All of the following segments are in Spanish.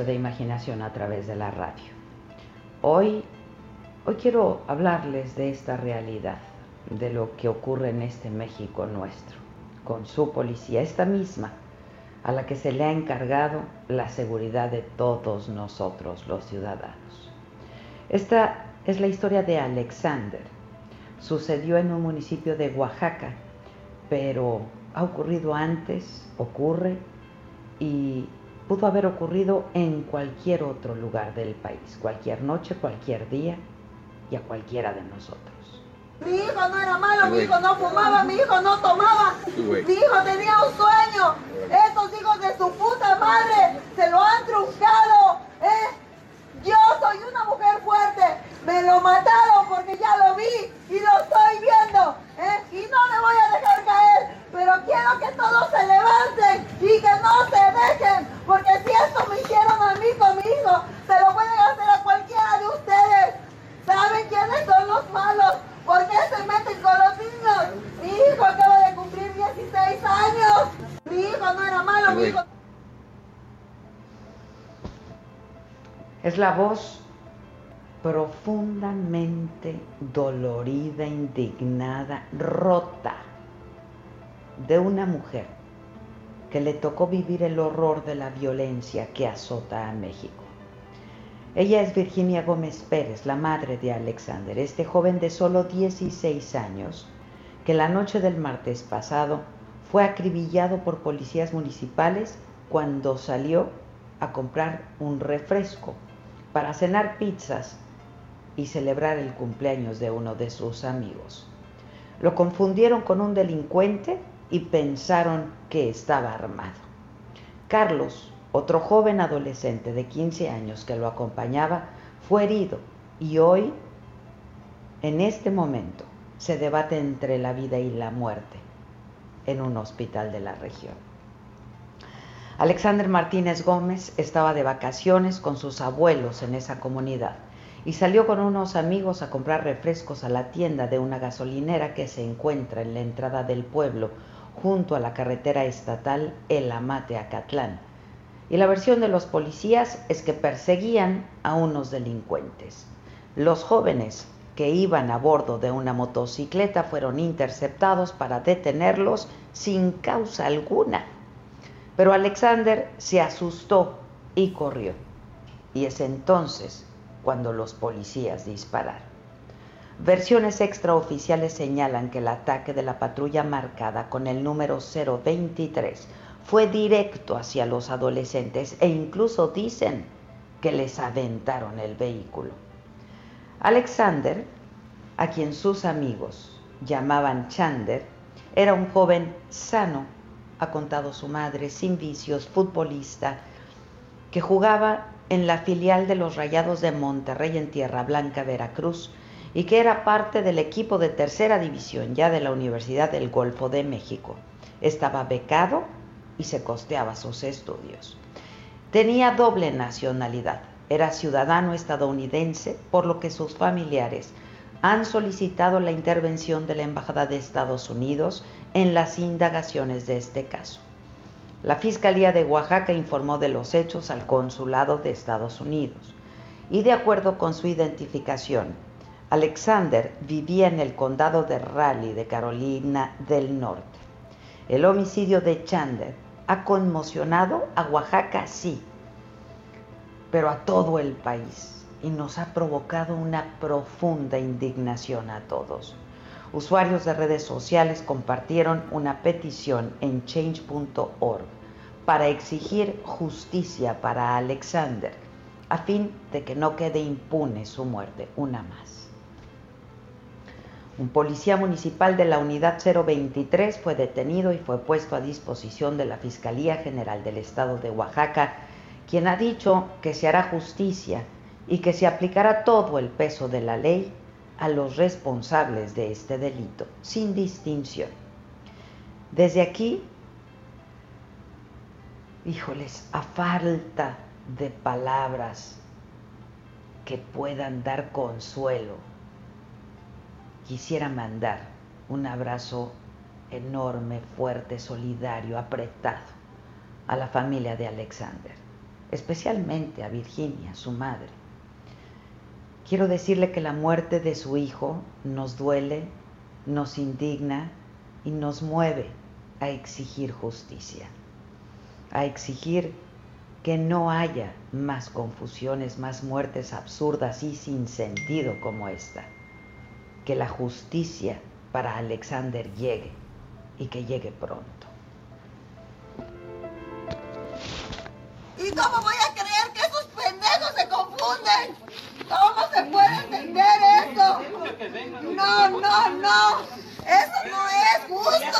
De imaginación a través de la radio. Hoy, hoy quiero hablarles de esta realidad, de lo que ocurre en este México nuestro, con su policía, esta misma, a la que se le ha encargado la seguridad de todos nosotros, los ciudadanos. Esta es la historia de Alexander. Sucedió en un municipio de Oaxaca, pero ha ocurrido antes, ocurre y pudo haber ocurrido en cualquier otro lugar del país, cualquier noche, cualquier día y a cualquiera de nosotros. Mi hijo no era malo, mi hijo no fumaba, mi hijo no tomaba, mi hijo tenía un sueño. Estos hijos de su puta madre se lo han truncado. ¿eh? Yo soy una mujer fuerte, me lo mataron porque ya lo vi y lo estoy viendo. ¿eh? Y no me voy a dejar caer, pero quiero que todos se levanten y que no se dejen, porque si esto me hicieron a mí con mi hijo, se lo pueden hacer a cualquiera de ustedes. ¿Saben quiénes son los malos? ¿Por qué se meten con los niños? Mi hijo acaba de cumplir 16 años. Mi hijo no era malo, mi hijo... Es la voz profundamente dolorida, indignada, rota de una mujer que le tocó vivir el horror de la violencia que azota a México. Ella es Virginia Gómez Pérez, la madre de Alexander, este joven de solo 16 años que la noche del martes pasado fue acribillado por policías municipales cuando salió a comprar un refresco para cenar pizzas y celebrar el cumpleaños de uno de sus amigos. Lo confundieron con un delincuente y pensaron que estaba armado. Carlos, otro joven adolescente de 15 años que lo acompañaba, fue herido y hoy, en este momento, se debate entre la vida y la muerte en un hospital de la región. Alexander Martínez Gómez estaba de vacaciones con sus abuelos en esa comunidad y salió con unos amigos a comprar refrescos a la tienda de una gasolinera que se encuentra en la entrada del pueblo junto a la carretera estatal El Amate Acatlán. Y la versión de los policías es que perseguían a unos delincuentes. Los jóvenes que iban a bordo de una motocicleta fueron interceptados para detenerlos sin causa alguna. Pero Alexander se asustó y corrió. Y es entonces cuando los policías dispararon. Versiones extraoficiales señalan que el ataque de la patrulla marcada con el número 023 fue directo hacia los adolescentes e incluso dicen que les aventaron el vehículo. Alexander, a quien sus amigos llamaban Chander, era un joven sano, ha contado su madre, sin vicios, futbolista, que jugaba en la filial de los Rayados de Monterrey en Tierra Blanca, Veracruz, y que era parte del equipo de tercera división ya de la Universidad del Golfo de México. Estaba becado y se costeaba sus estudios. Tenía doble nacionalidad, era ciudadano estadounidense, por lo que sus familiares han solicitado la intervención de la Embajada de Estados Unidos en las indagaciones de este caso. La Fiscalía de Oaxaca informó de los hechos al Consulado de Estados Unidos y de acuerdo con su identificación, Alexander vivía en el condado de Raleigh de Carolina del Norte. El homicidio de Chandler ha conmocionado a Oaxaca, sí, pero a todo el país y nos ha provocado una profunda indignación a todos. Usuarios de redes sociales compartieron una petición en change.org para exigir justicia para Alexander, a fin de que no quede impune su muerte, una más. Un policía municipal de la unidad 023 fue detenido y fue puesto a disposición de la Fiscalía General del Estado de Oaxaca, quien ha dicho que se hará justicia y que se aplicará todo el peso de la ley a los responsables de este delito, sin distinción. Desde aquí, híjoles, a falta de palabras que puedan dar consuelo, quisiera mandar un abrazo enorme, fuerte, solidario, apretado a la familia de Alexander, especialmente a Virginia, su madre Quiero decirle que la muerte de su hijo nos duele, nos indigna y nos mueve a exigir justicia, a exigir que no haya más confusiones, más muertes absurdas y sin sentido como esta, que la justicia para Alexander llegue y que llegue pronto. ¿Y cómo voy a creer que esos pendejos se confunden? ¿Cómo se puede entender eso? No, no, no. Eso no es justo.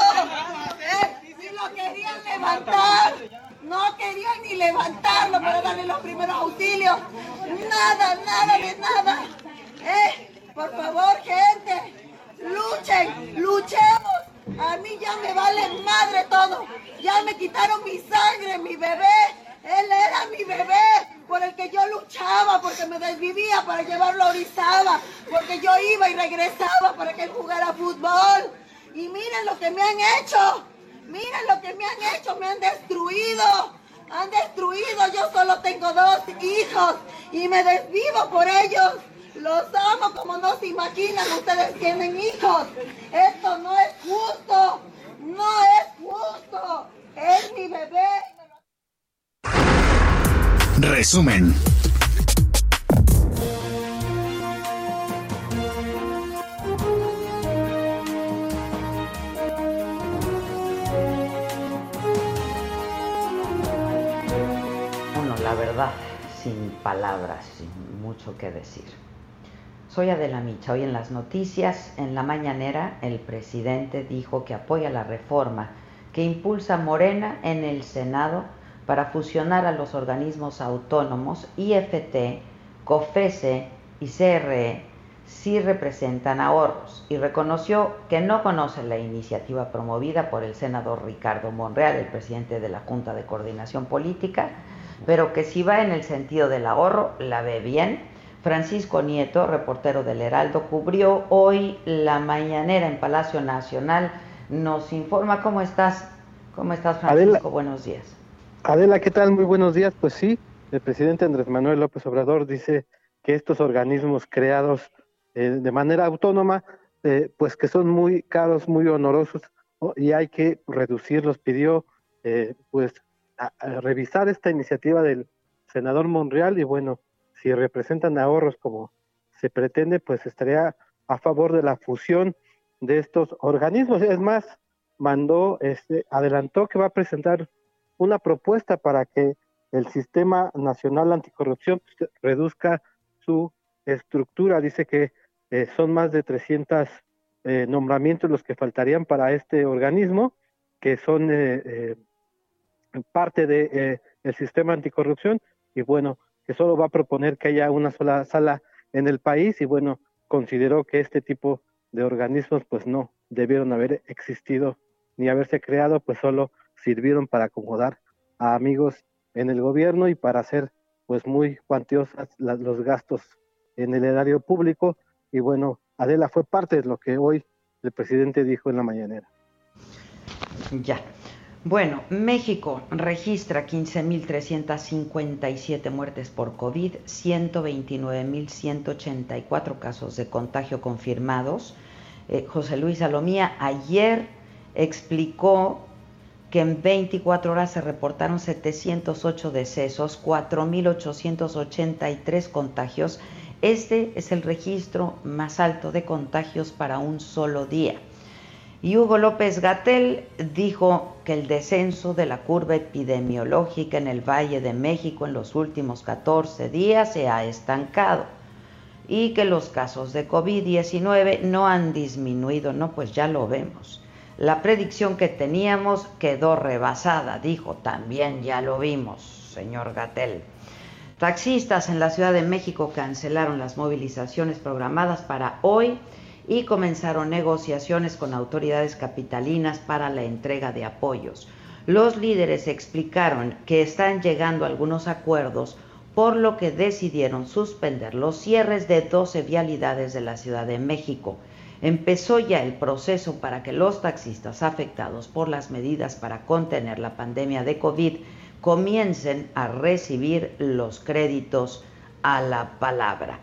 Eh, si lo querían levantar, no querían ni levantarlo para darle los primeros auxilios. Nada, nada de nada. Eh, por favor, gente, luchen, luchemos. A mí ya me vale madre todo. Ya me quitaron mi sangre, mi bebé. Él era mi bebé por el que yo luchaba, porque me desvivía para llevarlo a Orizaba, porque yo iba y regresaba para que él jugara fútbol. Y miren lo que me han hecho, miren lo que me han hecho, me han destruido, han destruido, yo solo tengo dos hijos y me desvivo por ellos. Los amo como no se imaginan, ustedes tienen hijos. Esto no es justo, no es justo. Es mi bebé. Resumen. Bueno, la verdad, sin palabras, sin mucho que decir. Soy Adela Micha. Hoy en las noticias, en la mañanera, el presidente dijo que apoya la reforma que impulsa Morena en el Senado para fusionar a los organismos autónomos IFT, COFESE y CRE sí representan ahorros y reconoció que no conoce la iniciativa promovida por el senador Ricardo Monreal, el presidente de la Junta de Coordinación Política, pero que si va en el sentido del ahorro, la ve bien. Francisco Nieto, reportero del Heraldo, cubrió hoy la mañanera en Palacio Nacional. Nos informa cómo estás. ¿Cómo estás, Francisco? Buenos días. Adela, ¿qué tal? Muy buenos días. Pues sí, el presidente Andrés Manuel López Obrador dice que estos organismos creados eh, de manera autónoma, eh, pues que son muy caros, muy honorosos y hay que reducirlos. Pidió eh, pues revisar esta iniciativa del senador Monreal y bueno, si representan ahorros como se pretende, pues estaría a favor de la fusión de estos organismos. Es más, mandó, este, adelantó que va a presentar una propuesta para que el Sistema Nacional Anticorrupción pues, reduzca su estructura. Dice que eh, son más de 300 eh, nombramientos los que faltarían para este organismo, que son eh, parte del de, sistema anticorrupción, y bueno, que solo va a proponer que haya una sola sala en el país y bueno, consideró que este tipo de organismos pues no debieron haber existido ni haberse creado, pues solo sirvieron para acomodar a amigos en el gobierno y para hacer pues muy cuantiosas los gastos en el erario público y bueno, Adela fue parte de lo que hoy el presidente dijo en la mañanera. Ya. Bueno, México registra 15.357 muertes por COVID, 129.184 casos de contagio confirmados. Eh, José Luis Salomía ayer explicó que en 24 horas se reportaron 708 decesos, 4.883 contagios. Este es el registro más alto de contagios para un solo día. Y Hugo López Gatel dijo que el descenso de la curva epidemiológica en el Valle de México en los últimos 14 días se ha estancado y que los casos de COVID-19 no han disminuido, no, pues ya lo vemos. La predicción que teníamos quedó rebasada, dijo, también ya lo vimos, señor Gatel. Taxistas en la Ciudad de México cancelaron las movilizaciones programadas para hoy y comenzaron negociaciones con autoridades capitalinas para la entrega de apoyos. Los líderes explicaron que están llegando a algunos acuerdos, por lo que decidieron suspender los cierres de 12 vialidades de la Ciudad de México. Empezó ya el proceso para que los taxistas afectados por las medidas para contener la pandemia de COVID comiencen a recibir los créditos a la palabra.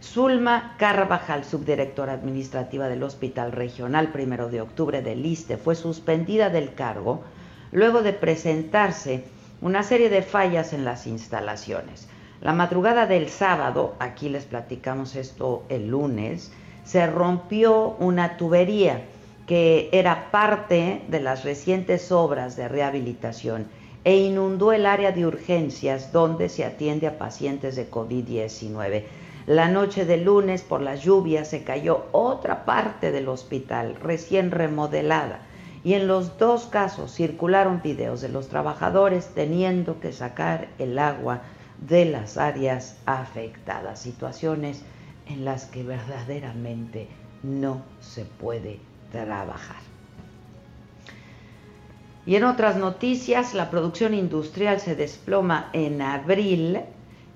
Zulma Carvajal, subdirectora administrativa del Hospital Regional Primero de Octubre del ISTE, fue suspendida del cargo luego de presentarse una serie de fallas en las instalaciones. La madrugada del sábado, aquí les platicamos esto el lunes, se rompió una tubería que era parte de las recientes obras de rehabilitación e inundó el área de urgencias donde se atiende a pacientes de COVID-19. La noche del lunes, por las lluvias, se cayó otra parte del hospital, recién remodelada, y en los dos casos circularon videos de los trabajadores teniendo que sacar el agua de las áreas afectadas, situaciones en las que verdaderamente no se puede trabajar. Y en otras noticias, la producción industrial se desploma en abril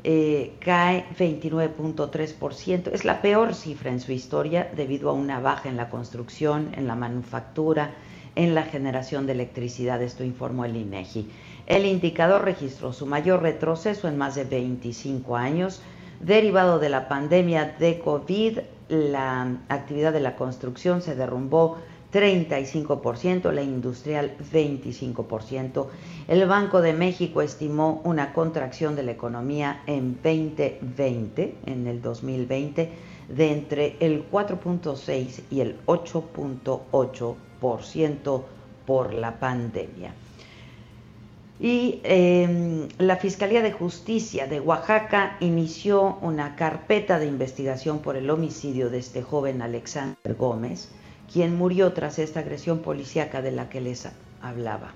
eh, cae 29.3%. Es la peor cifra en su historia debido a una baja en la construcción, en la manufactura, en la generación de electricidad. Esto informó el INEGI. El indicador registró su mayor retroceso en más de 25 años. Derivado de la pandemia de COVID, la actividad de la construcción se derrumbó 35%, la industrial 25%. El Banco de México estimó una contracción de la economía en 2020, en el 2020, de entre el 4.6 y el 8.8% por la pandemia. Y em, la Fiscalía de Justicia de Oaxaca inició una carpeta de investigación por el homicidio de este joven Alexander Gómez quien murió tras esta agresión policíaca de la que les hablaba.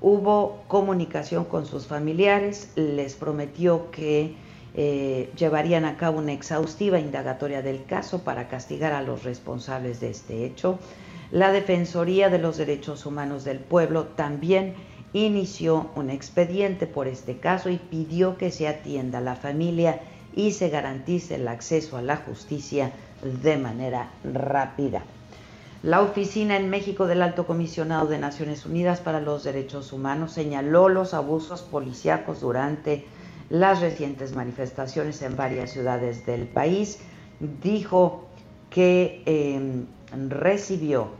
Hubo comunicación con sus familiares, les prometió que eh, llevarían a cabo una exhaustiva indagatoria del caso para castigar a los responsables de este hecho. La Defensoría de los Derechos Humanos del Pueblo también inició un expediente por este caso y pidió que se atienda a la familia y se garantice el acceso a la justicia de manera rápida. La oficina en México del Alto Comisionado de Naciones Unidas para los Derechos Humanos señaló los abusos policíacos durante las recientes manifestaciones en varias ciudades del país. Dijo que em, recibió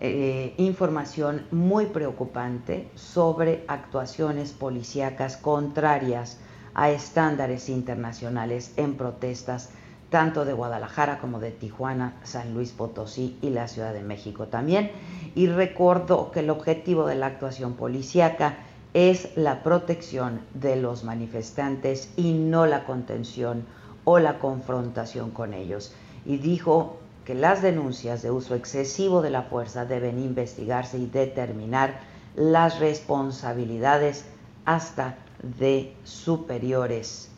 eh, información muy preocupante sobre actuaciones policíacas contrarias a estándares internacionales en protestas tanto de Guadalajara como de Tijuana, San Luis Potosí y la Ciudad de México también. Y recordó que el objetivo de la actuación policíaca es la protección de los manifestantes y no la contención o la confrontación con ellos. Y dijo que las denuncias de uso excesivo de la fuerza deben investigarse y determinar las responsabilidades hasta de superiores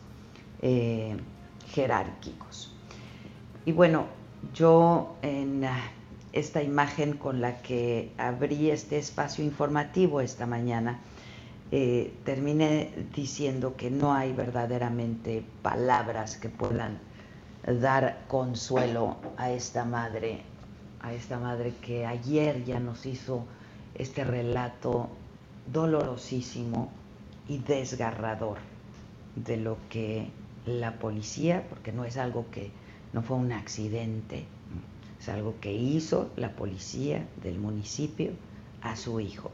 eh, jerárquicos. Y bueno, yo en esta imagen con la que abrí este espacio informativo esta mañana, eh, terminé diciendo que no hay verdaderamente palabras que puedan dar consuelo a esta madre, a esta madre que ayer ya nos hizo este relato dolorosísimo y desgarrador de lo que la policía, porque no es algo que no fue un accidente, es algo que hizo la policía del municipio a su hijo.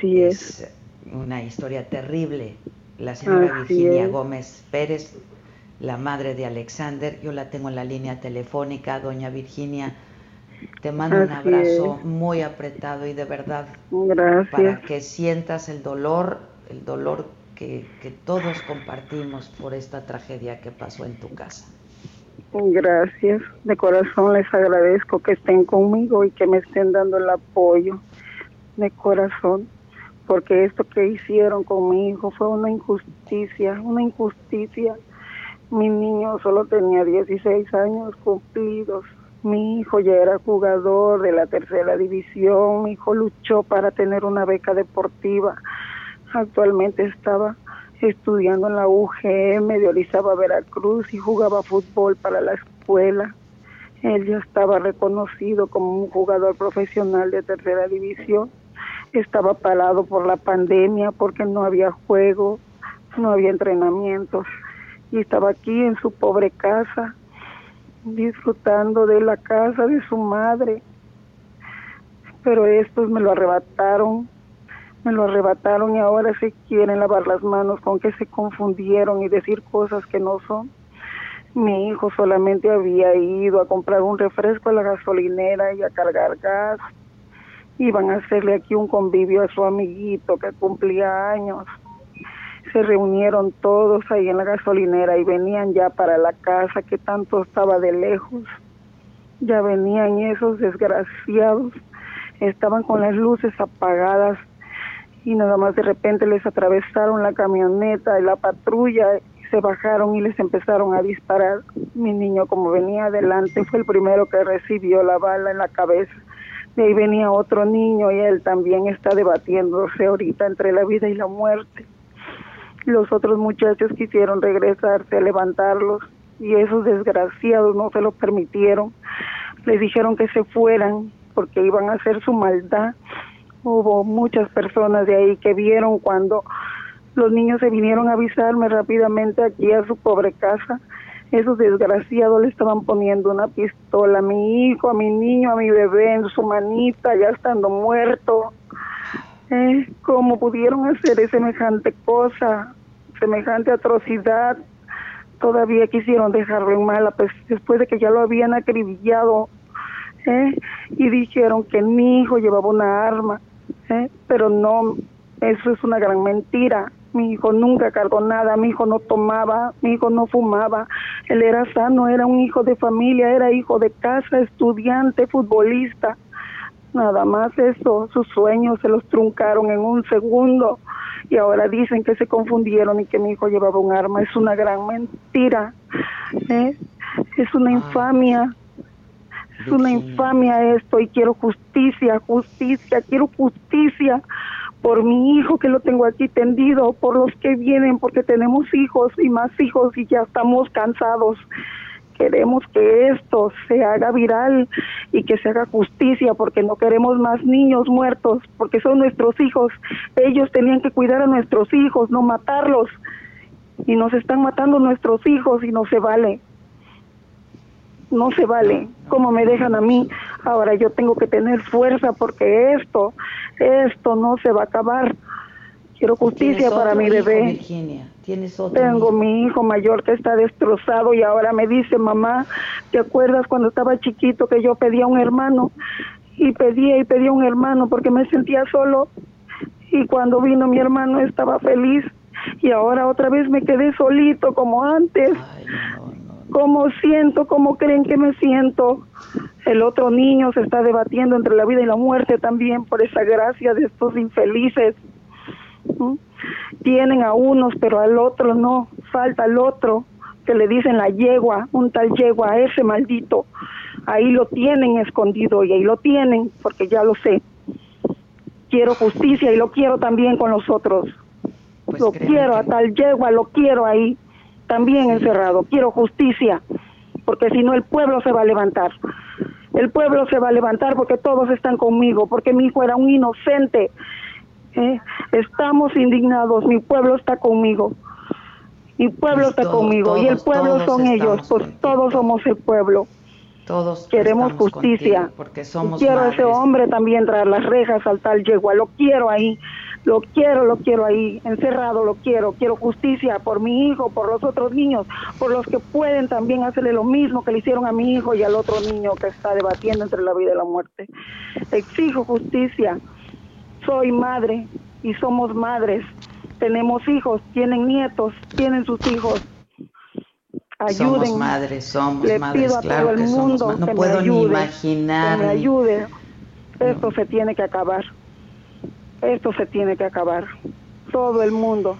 Sí es. una historia terrible. La señora Virginia Gómez Pérez, la madre de Alexander, yo la tengo en la línea telefónica, doña Virginia. Te mando un abrazo muy apretado y de verdad Gracias. para que sientas el dolor, el dolor que, que todos compartimos por esta tragedia que pasó en tu casa. Gracias, de corazón les agradezco que estén conmigo y que me estén dando el apoyo de corazón porque esto que hicieron con mi hijo fue una injusticia, una injusticia. Mi niño solo tenía 16 años cumplidos. Mi hijo ya era jugador de la tercera división. Mi hijo luchó para tener una beca deportiva. Actualmente estaba estudiando en la UGM de Orizaba, Veracruz y jugaba fútbol para la escuela. Él ya estaba reconocido como un jugador profesional de tercera división estaba parado por la pandemia porque no había juego, no había entrenamientos y estaba aquí en su pobre casa disfrutando de la casa de su madre. Pero estos me lo arrebataron, me lo arrebataron y ahora se quieren lavar las manos con que se confundieron y decir cosas que no son. Mi hijo solamente había ido a comprar un refresco a la gasolinera y a cargar gas iban a hacerle aquí un convivio a su amiguito que cumplía años. Se reunieron todos ahí en la gasolinera y venían ya para la casa que tanto estaba de lejos. Ya venían esos desgraciados, estaban con las luces apagadas y nada más de repente les atravesaron la camioneta y la patrulla se bajaron y les empezaron a disparar. Mi niño como venía adelante fue el primero que recibió la bala en la cabeza de ahí venía otro niño y él también está debatiéndose ahorita entre la vida y la muerte. Los otros muchachos quisieron regresarse a levantarlos y esos desgraciados no se lo permitieron. Les dijeron que se fueran porque iban a hacer su maldad. Hubo muchas personas de ahí que vieron cuando los niños se vinieron a avisarme rápidamente aquí a su pobre casa esos desgraciados le estaban poniendo una pistola a mi hijo, a mi niño, a mi bebé en su manita, ya estando muerto. ¿Eh? ¿Cómo pudieron hacer semejante cosa, semejante atrocidad? Todavía quisieron dejarlo en mala, pues, después de que ya lo habían acribillado. ¿eh? Y dijeron que mi hijo llevaba una arma, ¿eh? pero no, eso es una gran mentira. Mi hijo nunca cargó nada, mi hijo no tomaba, mi hijo no fumaba, él era sano, era un hijo de familia, era hijo de casa, estudiante, futbolista. Nada más eso, sus sueños se los truncaron en un segundo y ahora dicen que se confundieron y que mi hijo llevaba un arma. Es una gran mentira, ¿eh? es una infamia. Es una infamia esto y quiero justicia, justicia, quiero justicia por mi hijo que lo tengo aquí tendido, por los que vienen, porque tenemos hijos y más hijos y ya estamos cansados. Queremos que esto se haga viral y que se haga justicia porque no queremos más niños muertos, porque son nuestros hijos. Ellos tenían que cuidar a nuestros hijos, no matarlos. Y nos están matando nuestros hijos y no se vale no se vale como me dejan a mí. Ahora yo tengo que tener fuerza porque esto, esto no se va a acabar. Quiero justicia para mi bebé. Virginia? ¿Tienes otro Tengo mi hijo mayor que está destrozado y ahora me dice, mamá, ¿te acuerdas cuando estaba chiquito que yo pedía un hermano? Y pedía y pedía un hermano porque me sentía solo. Y cuando vino mi hermano estaba feliz. Y ahora otra vez me quedé solito como antes. ¿Cómo siento? ¿Cómo creen que me siento? El otro niño se está debatiendo entre la vida y la muerte también por esa gracia de estos infelices. Tienen a unos, pero al otro no, falta el otro, que le dicen la yegua, un tal yegua, ese maldito. Ahí lo tienen escondido y ahí lo tienen, porque ya lo sé. Quiero justicia y lo quiero también con los otros. Pues lo quiero a tal yegua, lo quiero ahí, también encerrado. Quiero justicia, porque si no el pueblo se va a levantar. El pueblo se va a levantar porque todos están conmigo, porque mi hijo era un inocente. ¿Eh? Estamos indignados, mi pueblo está conmigo. Mi pueblo está conmigo y el pueblo son ellos, pues todos somos el pueblo. Todos queremos justicia. Porque somos quiero a ese hombre también traer las rejas al tal yegua, lo quiero ahí. Lo quiero, lo quiero ahí, encerrado, lo quiero. Quiero justicia por mi hijo, por los otros niños, por los que pueden también hacerle lo mismo que le hicieron a mi hijo y al otro niño que está debatiendo entre la vida y la muerte. Exijo justicia. Soy madre y somos madres. Tenemos hijos, tienen nietos, tienen sus hijos. Ayuden. Somos madres, somos Le madres, pido a claro todo el mundo somos. No que puedo me ayude, ni imaginar. Que me ayude. Esto se tiene que acabar. Esto se tiene que acabar. Todo el mundo.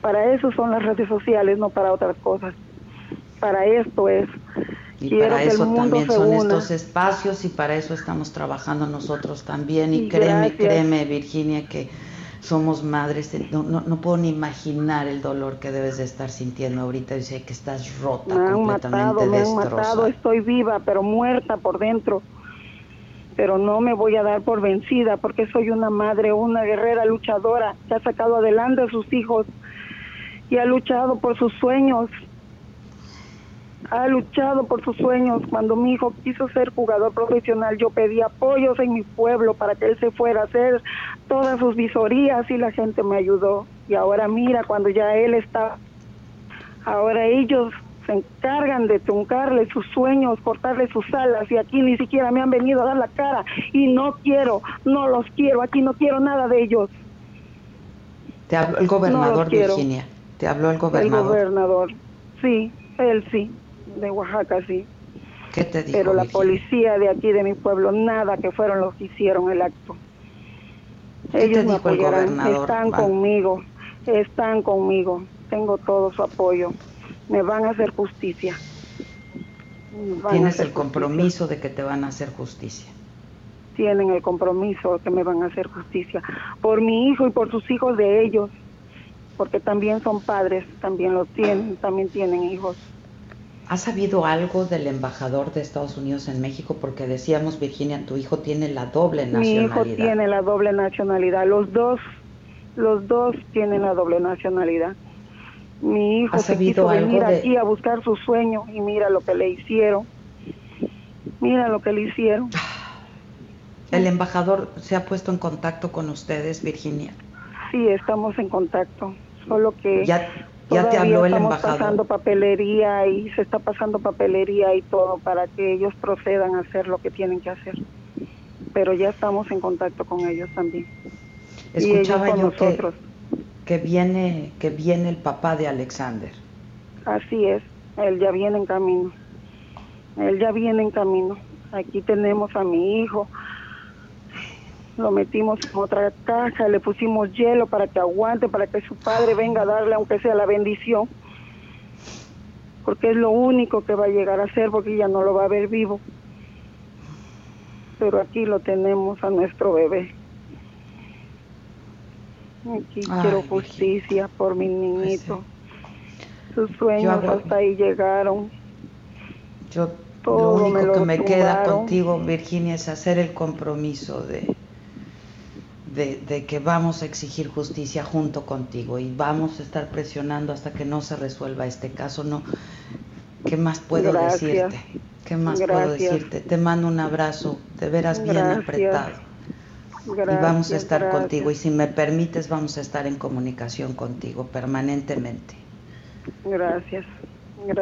Para eso son las redes sociales, no para otras cosas. Para esto es. Y Quiero para eso también son una. estos espacios y para eso estamos trabajando nosotros también. Y Y créeme, gracias. créeme, Virginia, que somos madres. No, no, no puedo ni imaginar el dolor que debes de estar sintiendo ahorita. Sé que estás rota, Me han completamente matado, me han matado, destrozada. estoy viva, pero muerta por dentro. Pero no me voy a dar por vencida porque soy una madre, una guerrera luchadora que ha sacado adelante a sus hijos y ha luchado por sus sueños. Ha luchado por sus sueños. Cuando mi hijo quiso ser jugador profesional, yo pedí apoyos en mi pueblo para que él se fuera a hacer todas sus visorías y la gente me ayudó. Y ahora mira, cuando ya él está Ahora ellos se encargan de truncarle sus sueños, cortarle sus alas y aquí ni siquiera me han venido a dar la cara y no quiero, no los quiero, aquí no quiero nada de ellos. Te habló el gobernador, quiero. Virginia. Te habló el El gobernador. gobernador, sí, él sí, de Oaxaca sí, ¿Qué te dijo? pero la Virginia? policía de aquí de mi pueblo, nada que fueron los que hicieron el acto. ¿Qué te Ellos me el apoyarán, gobernador, están Juan? conmigo, están conmigo, tengo todo su apoyo, me van a hacer justicia. Tienes hacer el justicia. compromiso de que te van a hacer justicia. tienen el compromiso que me van a hacer justicia por mi hijo y por sus hijos de ellos, porque también son padres, también los tienen, también tienen hijos. ¿Has sabido algo del embajador de Estados Unidos en México? Porque decíamos, Virginia, tu hijo tiene la doble Mi nacionalidad. hijo tiene la doble nacionalidad, los dos, los dos tienen la doble nacionalidad. Mi hijo ¿Has se quiso venir de- aquí a buscar su sueño y mira lo que le hicieron. Mira lo que le hicieron. ¿El embajador se ha puesto en contacto con ustedes, Virginia? Sí, estamos en contacto, solo que ¿Ya, ya te habló el estamos embajador? pasando papelería y se está pasando papelería y todo para que ellos procedan a hacer lo que tienen que hacer. Pero ya estamos en contacto con ellos también. y ellos Escuchaba yo que, que viene que viene el papá de Alexander. Así es, él ya viene en camino. Él ya viene en camino. Aquí tenemos a mi hijo. Lo metimos en otra caja, le pusimos hielo para que aguante, para que su padre venga a darle aunque sea la bendición. Porque es lo único que va a llegar a ser, porque ya no lo va a ver vivo. Pero aquí lo tenemos a nuestro bebé. Aquí Ay, quiero justicia por mi niñito. Sus sueños hablo- hasta ahí llegaron. Yo Todo lo me único lo que me queda contigo, Virginia, es hacer el compromiso de, de, de que vamos a exigir justicia junto contigo y vamos a estar presionando hasta que no se resuelva este caso. No, ¿qué más puedo Gracias. decirte? ¿Qué más puedo decirte? Te mando un abrazo, de veras bien Gracias. apretado. Gracias, y vamos a estar gracias. contigo y si me permites vamos a estar en comunicación contigo permanentemente. Gracias.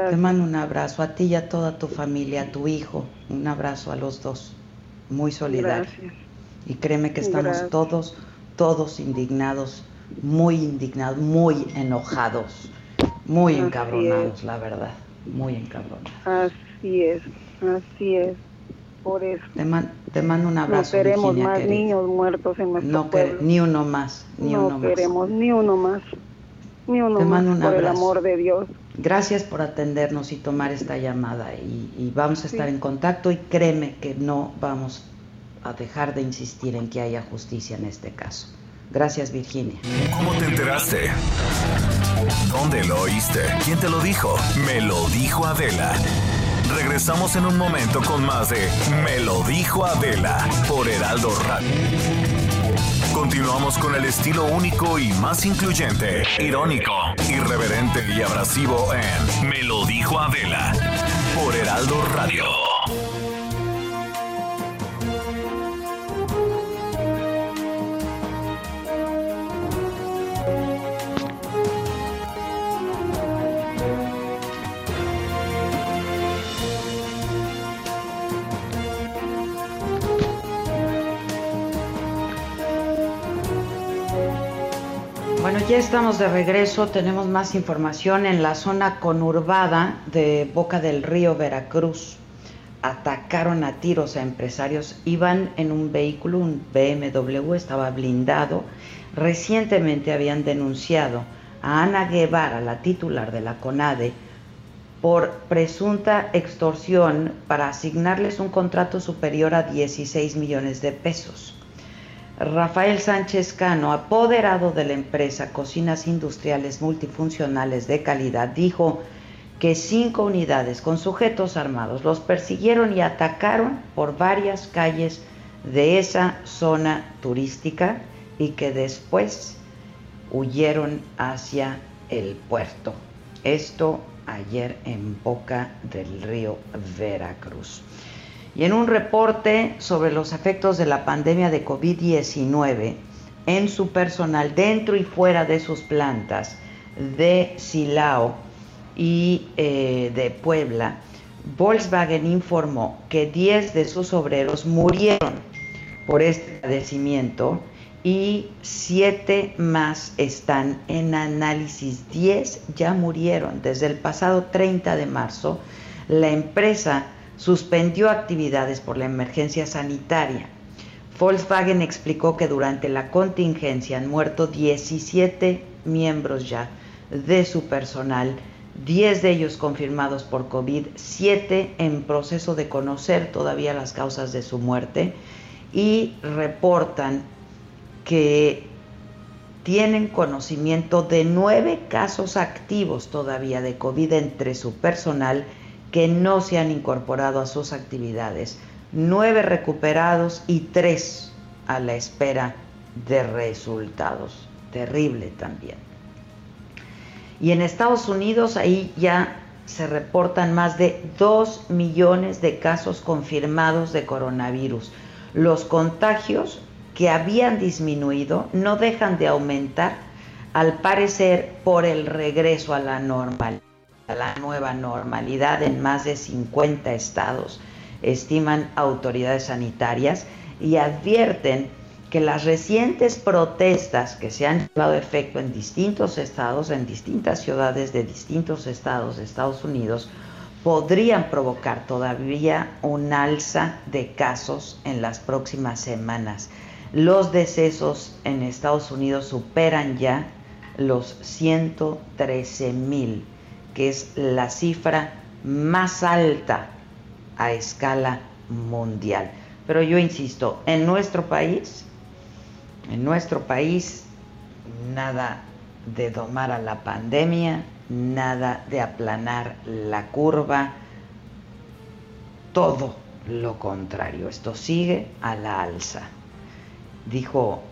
Te Gracias. mando un abrazo a ti y a toda tu familia, a tu hijo, un abrazo a los dos, muy solidario. Gracias. Y créeme que estamos Gracias. todos, todos indignados, muy indignados, muy enojados, muy Así encabronados, es. la verdad, muy encabronados. Así es, así es. por eso. Te, te mando un abrazo. No queremos más niños muertos en nuestro no pueblo. Ni uno más, ni no uno queremos ni uno más, ni uno más, por el amor de Dios. Gracias por atendernos y tomar esta llamada y, vamos a estar en contacto y créeme que no vamos a dejar de insistir en que haya justicia en este caso. Gracias Virginia. ¿Cómo te enteraste? ¿Dónde lo oíste? ¿Quién te lo dijo? Me lo dijo Adela. Regresamos en un momento con más de Me lo dijo Adela por Heraldo Radio. Continuamos con el estilo único y más incluyente, irónico, irreverente y abrasivo en Me lo dijo Adela por Heraldo Radio. Ya estamos de regreso, tenemos más información en la zona conurbada de Boca del Río, Veracruz. Atacaron a tiros a empresarios, iban en un vehículo, un BMW, estaba blindado. Recientemente habían denunciado a Ana Guevara, la titular de la CONADE, por presunta extorsión para asignarles un contrato superior a 16 millones de pesos. Rafael Sánchez Cano, apoderado de la empresa Cocinas Industriales Multifuncionales de Calidad, dijo que cinco unidades con sujetos armados los persiguieron y atacaron por varias calles de esa zona turística y que después huyeron hacia el puerto. Esto ayer en Boca del Río Veracruz. Y en un reporte sobre los efectos de la pandemia de COVID-19 en su personal dentro y fuera de sus plantas de Silao y eh, de Puebla, Volkswagen informó que 10 de sus obreros murieron por este padecimiento y 7 más están en análisis. 10 ya murieron. Desde el pasado 30 de marzo, la empresa suspendió actividades por la emergencia sanitaria. Volkswagen explicó que durante la contingencia han muerto 17 miembros ya de su personal, 10 de ellos confirmados por COVID, 7 en proceso de conocer todavía las causas de su muerte y reportan que tienen conocimiento de 9 casos activos todavía de COVID entre su personal que no se han incorporado a sus actividades, nueve recuperados y tres a la espera de resultados. Terrible también. Y en Estados Unidos ahí ya se reportan más de 2 millones de casos confirmados de coronavirus. Los contagios que habían disminuido no dejan de aumentar, al parecer por el regreso a la normalidad la nueva normalidad en más de 50 estados, estiman autoridades sanitarias y advierten que las recientes protestas que se han llevado a efecto en distintos estados, en distintas ciudades de distintos estados de Estados Unidos, podrían provocar todavía un alza de casos en las próximas semanas. Los decesos en Estados Unidos superan ya los 113 mil que es la cifra más alta a escala mundial. Pero yo insisto, en nuestro país, en nuestro país, nada de domar a la pandemia, nada de aplanar la curva, todo lo contrario, esto sigue a la alza. Dijo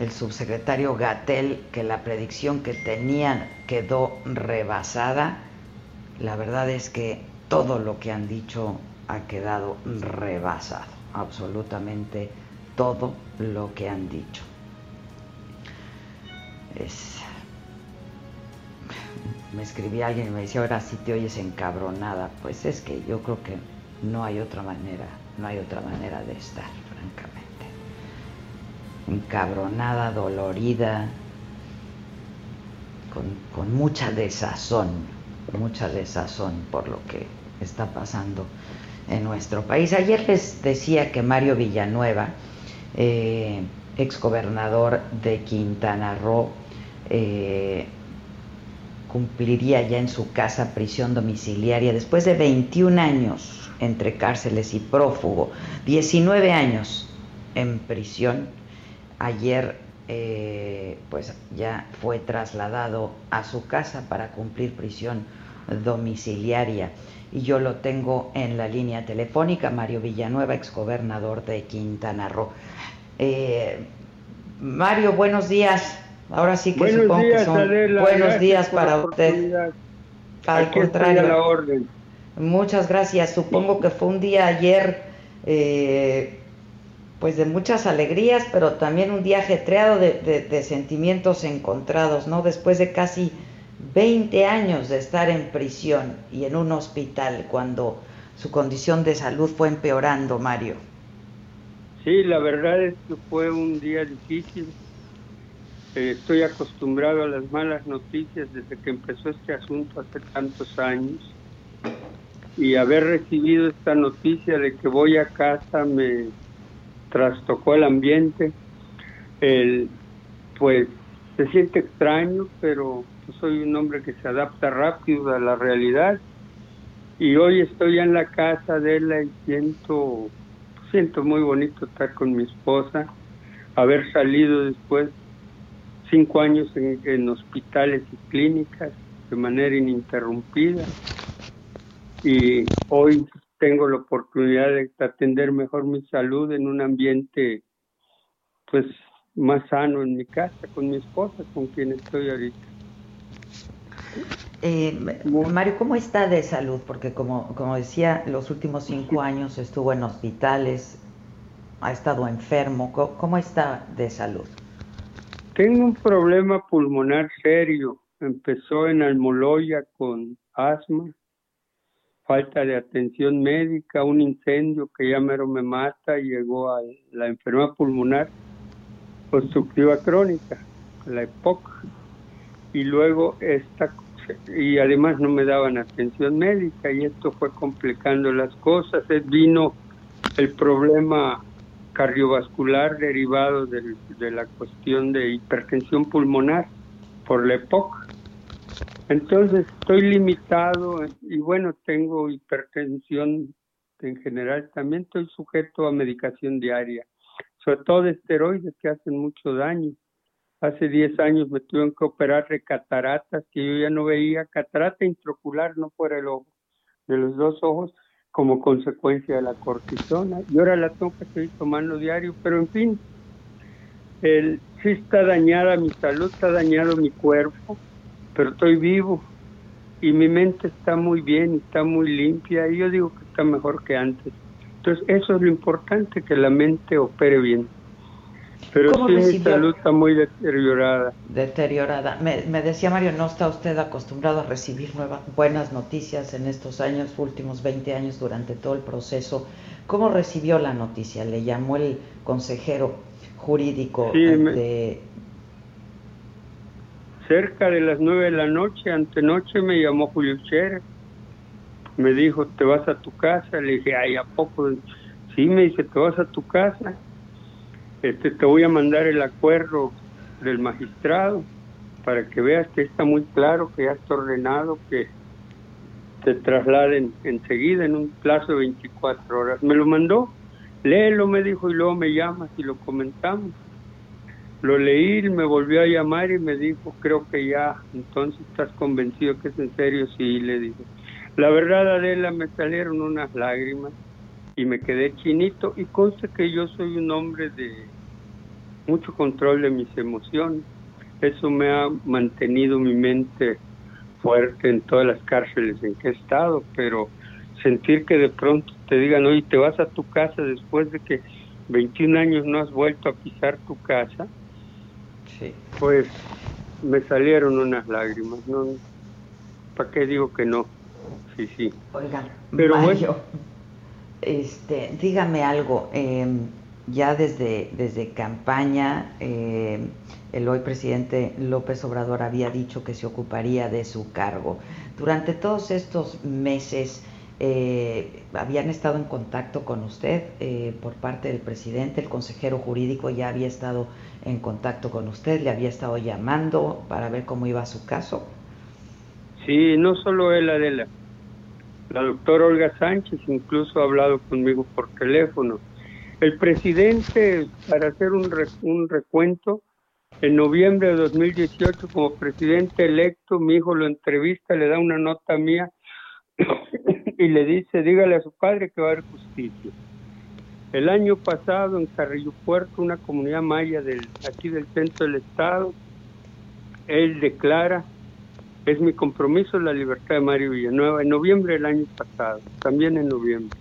el subsecretario Gatel que la predicción que tenían quedó rebasada. La verdad es que todo lo que han dicho ha quedado rebasado, absolutamente todo lo que han dicho. Me escribí alguien y me decía, ahora si te oyes encabronada. Pues es que yo creo que no hay otra manera, no hay otra manera de estar, encabronada, dolorida, con, mucha desazón, mucha desazón por lo que está pasando en nuestro país. Ayer les decía que Mario Villanueva, eh, exgobernador de Quintana Roo, eh, cumpliría ya en su casa prisión domiciliaria después de 21 años entre cárceles y prófugo, 19 años en prisión. Ayer eh, pues ya fue trasladado a su casa para cumplir prisión domiciliaria. Y yo lo tengo en la línea telefónica, Mario Villanueva, exgobernador de Quintana Roo. Eh, Mario, buenos días. Ahora sí que buenos supongo días, que son buenos días para usted. Al contrario. La orden. Muchas gracias. Supongo que fue un día ayer, eh, pues de muchas alegrías, pero también un día ajetreado de, sentimientos encontrados, ¿no? Después de casi 20 años de estar en prisión y en un hospital cuando su condición de salud fue empeorando, Mario. Sí, la verdad es que fue un día difícil eh, estoy acostumbrado a las malas noticias desde que empezó este asunto hace tantos años y haber recibido esta noticia de que voy a casa me trastocó el ambiente. El, pues se siente extraño, pero soy un hombre que se adapta rápido a la realidad y hoy estoy en la casa de él y siento siento muy bonito estar con mi esposa, haber salido después cinco años en, hospitales y clínicas de manera ininterrumpida y hoy tengo la oportunidad de atender mejor mi salud en un ambiente pues más sano en mi casa con mi esposa con quien estoy ahorita. Eh, Mario, ¿cómo está de salud? Porque como, como decía, los últimos cinco años estuvo en hospitales, ha estado enfermo. cómo está de salud? Tengo un problema pulmonar serio. Empezó en Almoloya con asma, falta de atención médica, un incendio que ya mero me mata, llegó a la enfermedad pulmonar obstructiva crónica, la EPOC, y luego esta, y además no me daban atención médica y esto fue complicando las cosas. Vino el problema cardiovascular derivado de, la cuestión de hipertensión pulmonar por la época. Entonces estoy limitado y bueno, tengo hipertensión en general, también estoy sujeto a medicación diaria, sobre todo de esteroides que hacen mucho daño. Hace 10 años me tuvieron que operar de cataratas, que yo ya no veía, catarata intraocular, no por el ojo, de los dos ojos, como consecuencia de la cortisona. Y ahora la tengo que seguir tomando diario, pero en fin, el, sí está dañada mi salud, está dañado mi cuerpo, pero estoy vivo y mi mente está muy bien, está muy limpia y yo digo que está mejor que antes. Entonces eso es lo importante, que la mente opere bien. Pero sí, mi salud está muy deteriorada. Deteriorada. Me, decía Mario, ¿no está usted acostumbrado a recibir nuevas, buenas noticias en estos años, últimos 20 años, durante todo el proceso? ¿Cómo recibió la noticia? ¿Le llamó el consejero jurídico de... Cerca de las nueve de la noche, antenoche, me llamó Julio Cher. Me dijo, ¿te vas a tu casa? Le dije, ay, ¿a poco? Sí, me dice, ¿te vas a tu casa? Este, te voy a mandar el acuerdo del magistrado para que veas que está muy claro, que ya está ordenado que te trasladen enseguida en un plazo de 24 horas. Me lo mandó, léelo, me dijo, y luego me llamas y lo comentamos. Lo leí, me volvió a llamar y me dijo, creo que ya, entonces estás convencido que es en serio, sí, le dije. La verdad, Adela, me salieron unas lágrimas y me quedé chinito y conste que yo soy un hombre de mucho control de mis emociones. Eso me ha mantenido mi mente fuerte en todas las cárceles en que he estado, pero sentir que de pronto te digan, oye, te vas a tu casa después de que 21 años no has vuelto a pisar tu casa, pues me salieron unas lágrimas. ¿no? ¿Para qué digo que no? Sí, sí. Oigan, pero Mario, este, dígame algo. Em, ya desde, desde campaña, eh, el hoy presidente López Obrador había dicho que se ocuparía de su cargo. Durante todos estos meses, eh, habían estado en contacto con usted eh, por parte del presidente, el consejero jurídico ya había estado en contacto con usted, le había estado llamando para ver cómo iba su caso. Sí, no solo él, Adela. La doctora Olga Sánchez incluso ha hablado conmigo por teléfono. El presidente, para hacer un, un recuento, en noviembre de 2018, como presidente electo, mi hijo lo entrevista, le da una nota mía y le dice, dígale a su padre que va a haber justicia. El año pasado en Carrillo Puerto, una comunidad maya del, aquí del centro del estado, él declara, es mi compromiso la libertad de Mario Villanueva, en noviembre del año pasado, también en noviembre.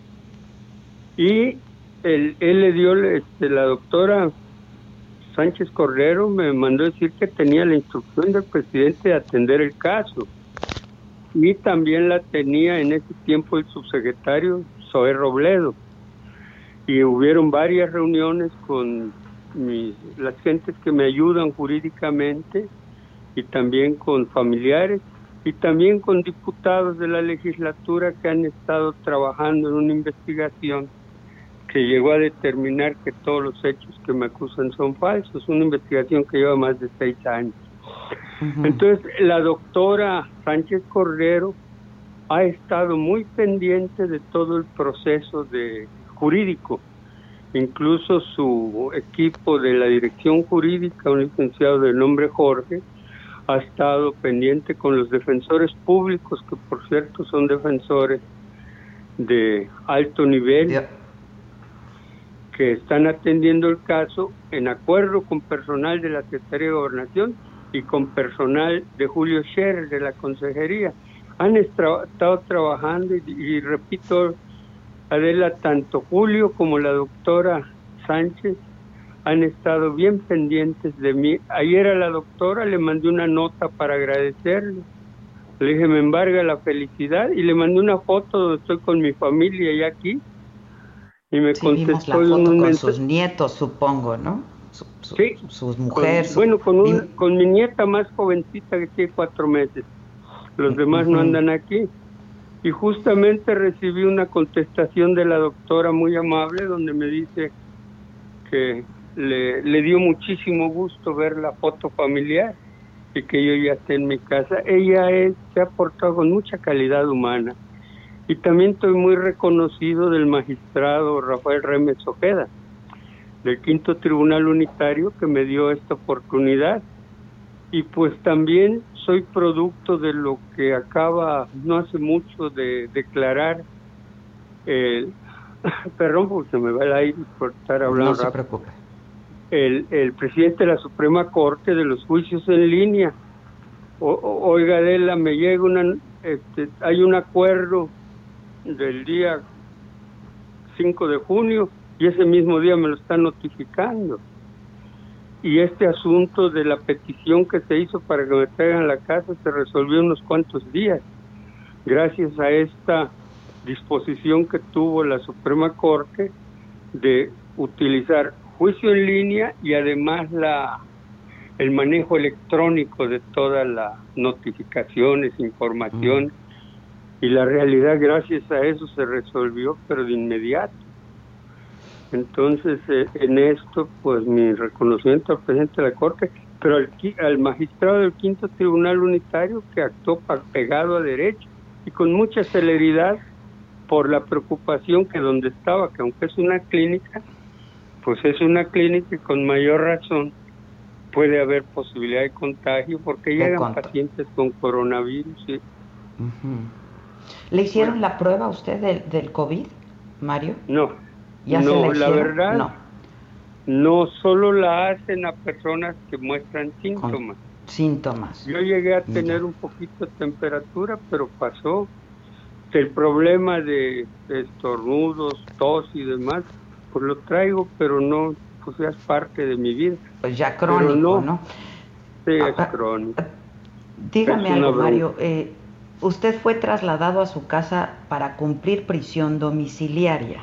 Y él, le dio, este, la doctora Sánchez Cordero me mandó decir que tenía la instrucción del presidente de atender el caso y también la tenía en ese tiempo el subsecretario Zoé Robledo. Y hubieron varias reuniones con las gentes que me ayudan jurídicamente y también con familiares y también con diputados de la legislatura que han estado trabajando en una investigación que llegó a determinar que todos los hechos que me acusan son falsos, una investigación que lleva más de seis años. Entonces, la doctora Sánchez Cordero ha estado muy pendiente de todo el proceso de jurídico. Incluso su equipo de la dirección jurídica, un licenciado de nombre Jorge, ha estado pendiente con los defensores públicos, que por cierto son defensores de alto nivel, que están atendiendo el caso en acuerdo con personal de la Secretaría de Gobernación y con personal de Julio Scherer de la consejería. Han estado trabajando y, repito, Adela, tanto Julio como la doctora Sánchez han estado bien pendientes de mí. Ayer a la doctora le mandé una nota para agradecerle. Le dije, me embarga la felicidad y le mandé una foto donde estoy con mi familia y aquí. Y me contestó la foto con sus nietos, supongo, ¿no? Sí, sus mujeres. bueno, con, con mi nieta más jovencita que tiene cuatro meses. Los demás no andan aquí. Y justamente recibí una contestación de la doctora muy amable donde me dice que le, le dio muchísimo gusto ver la foto familiar y que yo ya esté en mi casa. Ella es, se ha portado con mucha calidad humana. Y también estoy muy reconocido del magistrado Rafael Remes Ojeda del quinto tribunal unitario que me dio esta oportunidad. Y pues también soy producto de lo que acaba no hace mucho de declarar el perdón porque se me va el aire por estar hablando no se preocupe. El, el presidente de la Suprema Corte de los juicios en línea. Oiga Adela me llega una este, hay un acuerdo del día 5 de junio y ese mismo día me lo están notificando. Y este asunto de la petición que se hizo para que me traigan la casa se resolvió unos cuantos días, gracias a esta disposición que tuvo la Suprema Corte de utilizar juicio en línea y además la el manejo electrónico de todas las notificaciones, información, y la realidad gracias a eso se resolvió, pero de inmediato. Entonces, eh, en esto, pues mi reconocimiento al presidente de la Corte, pero al, magistrado del Quinto Tribunal Unitario que actuó pegado a derecho y con mucha celeridad por la preocupación que donde estaba, que aunque es una clínica, pues es una clínica y con mayor razón puede haber posibilidad de contagio porque llegan pacientes con coronavirus. ¿Le hicieron la prueba a usted del, del COVID, Mario? No, no, la, verdad, no. no solo la hacen a personas que muestran síntomas. síntomas. Yo llegué a tener un poquito de temperatura, pero pasó. El problema de, estornudos, tos y demás, pues lo traigo, pero no, pues ya es parte de mi vida. Pues ya crónico, ¿no? Sí, es ah, ah, crónico. Dígame algo, Mario. Eh, usted fue trasladado a su casa para cumplir prisión domiciliaria.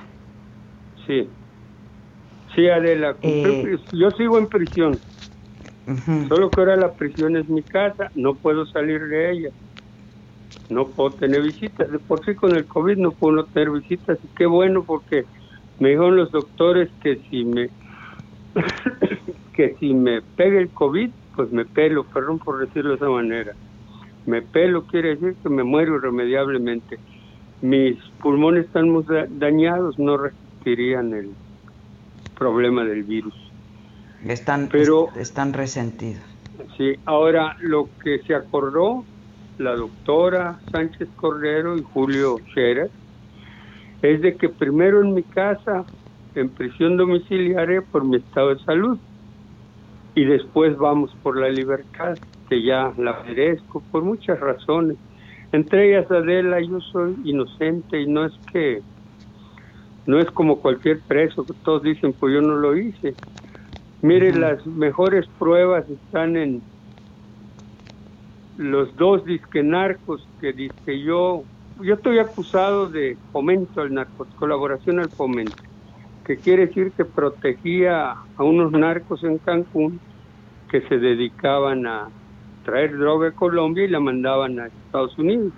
Sí. Sí, Adela. Eh, yo sigo en prisión. Solo que ahora la prisión es mi casa, no puedo salir de ella. no puedo tener visitas. De por sí con el COVID no puedo tener visitas y qué bueno porque me dijeron los doctores que si me que si me pega el COVID, pues me pelo, perdón por decirlo de esa manera. Me pelo quiere decir que me muero irremediablemente. Mis pulmones están muy dañados, no el problema del virus. Están, Pero, están resentidos. Sí, ahora lo que se acordó la doctora Sánchez Cordero y Julio Scherer es de que primero en mi casa, en prisión domiciliaria por mi estado de salud, y después vamos por la libertad, que ya la merezco por muchas razones. Entre ellas, Adela, yo soy inocente y no es que, no es como cualquier preso que todos dicen, pues yo no lo hice. Mire, las mejores pruebas están en los dos disque narcos que dice yo, yo estoy acusado de fomento al narco, colaboración al fomento, que quiere decir que protegía a unos narcos en Cancún que se dedicaban a traer droga a Colombia y la mandaban a Estados Unidos.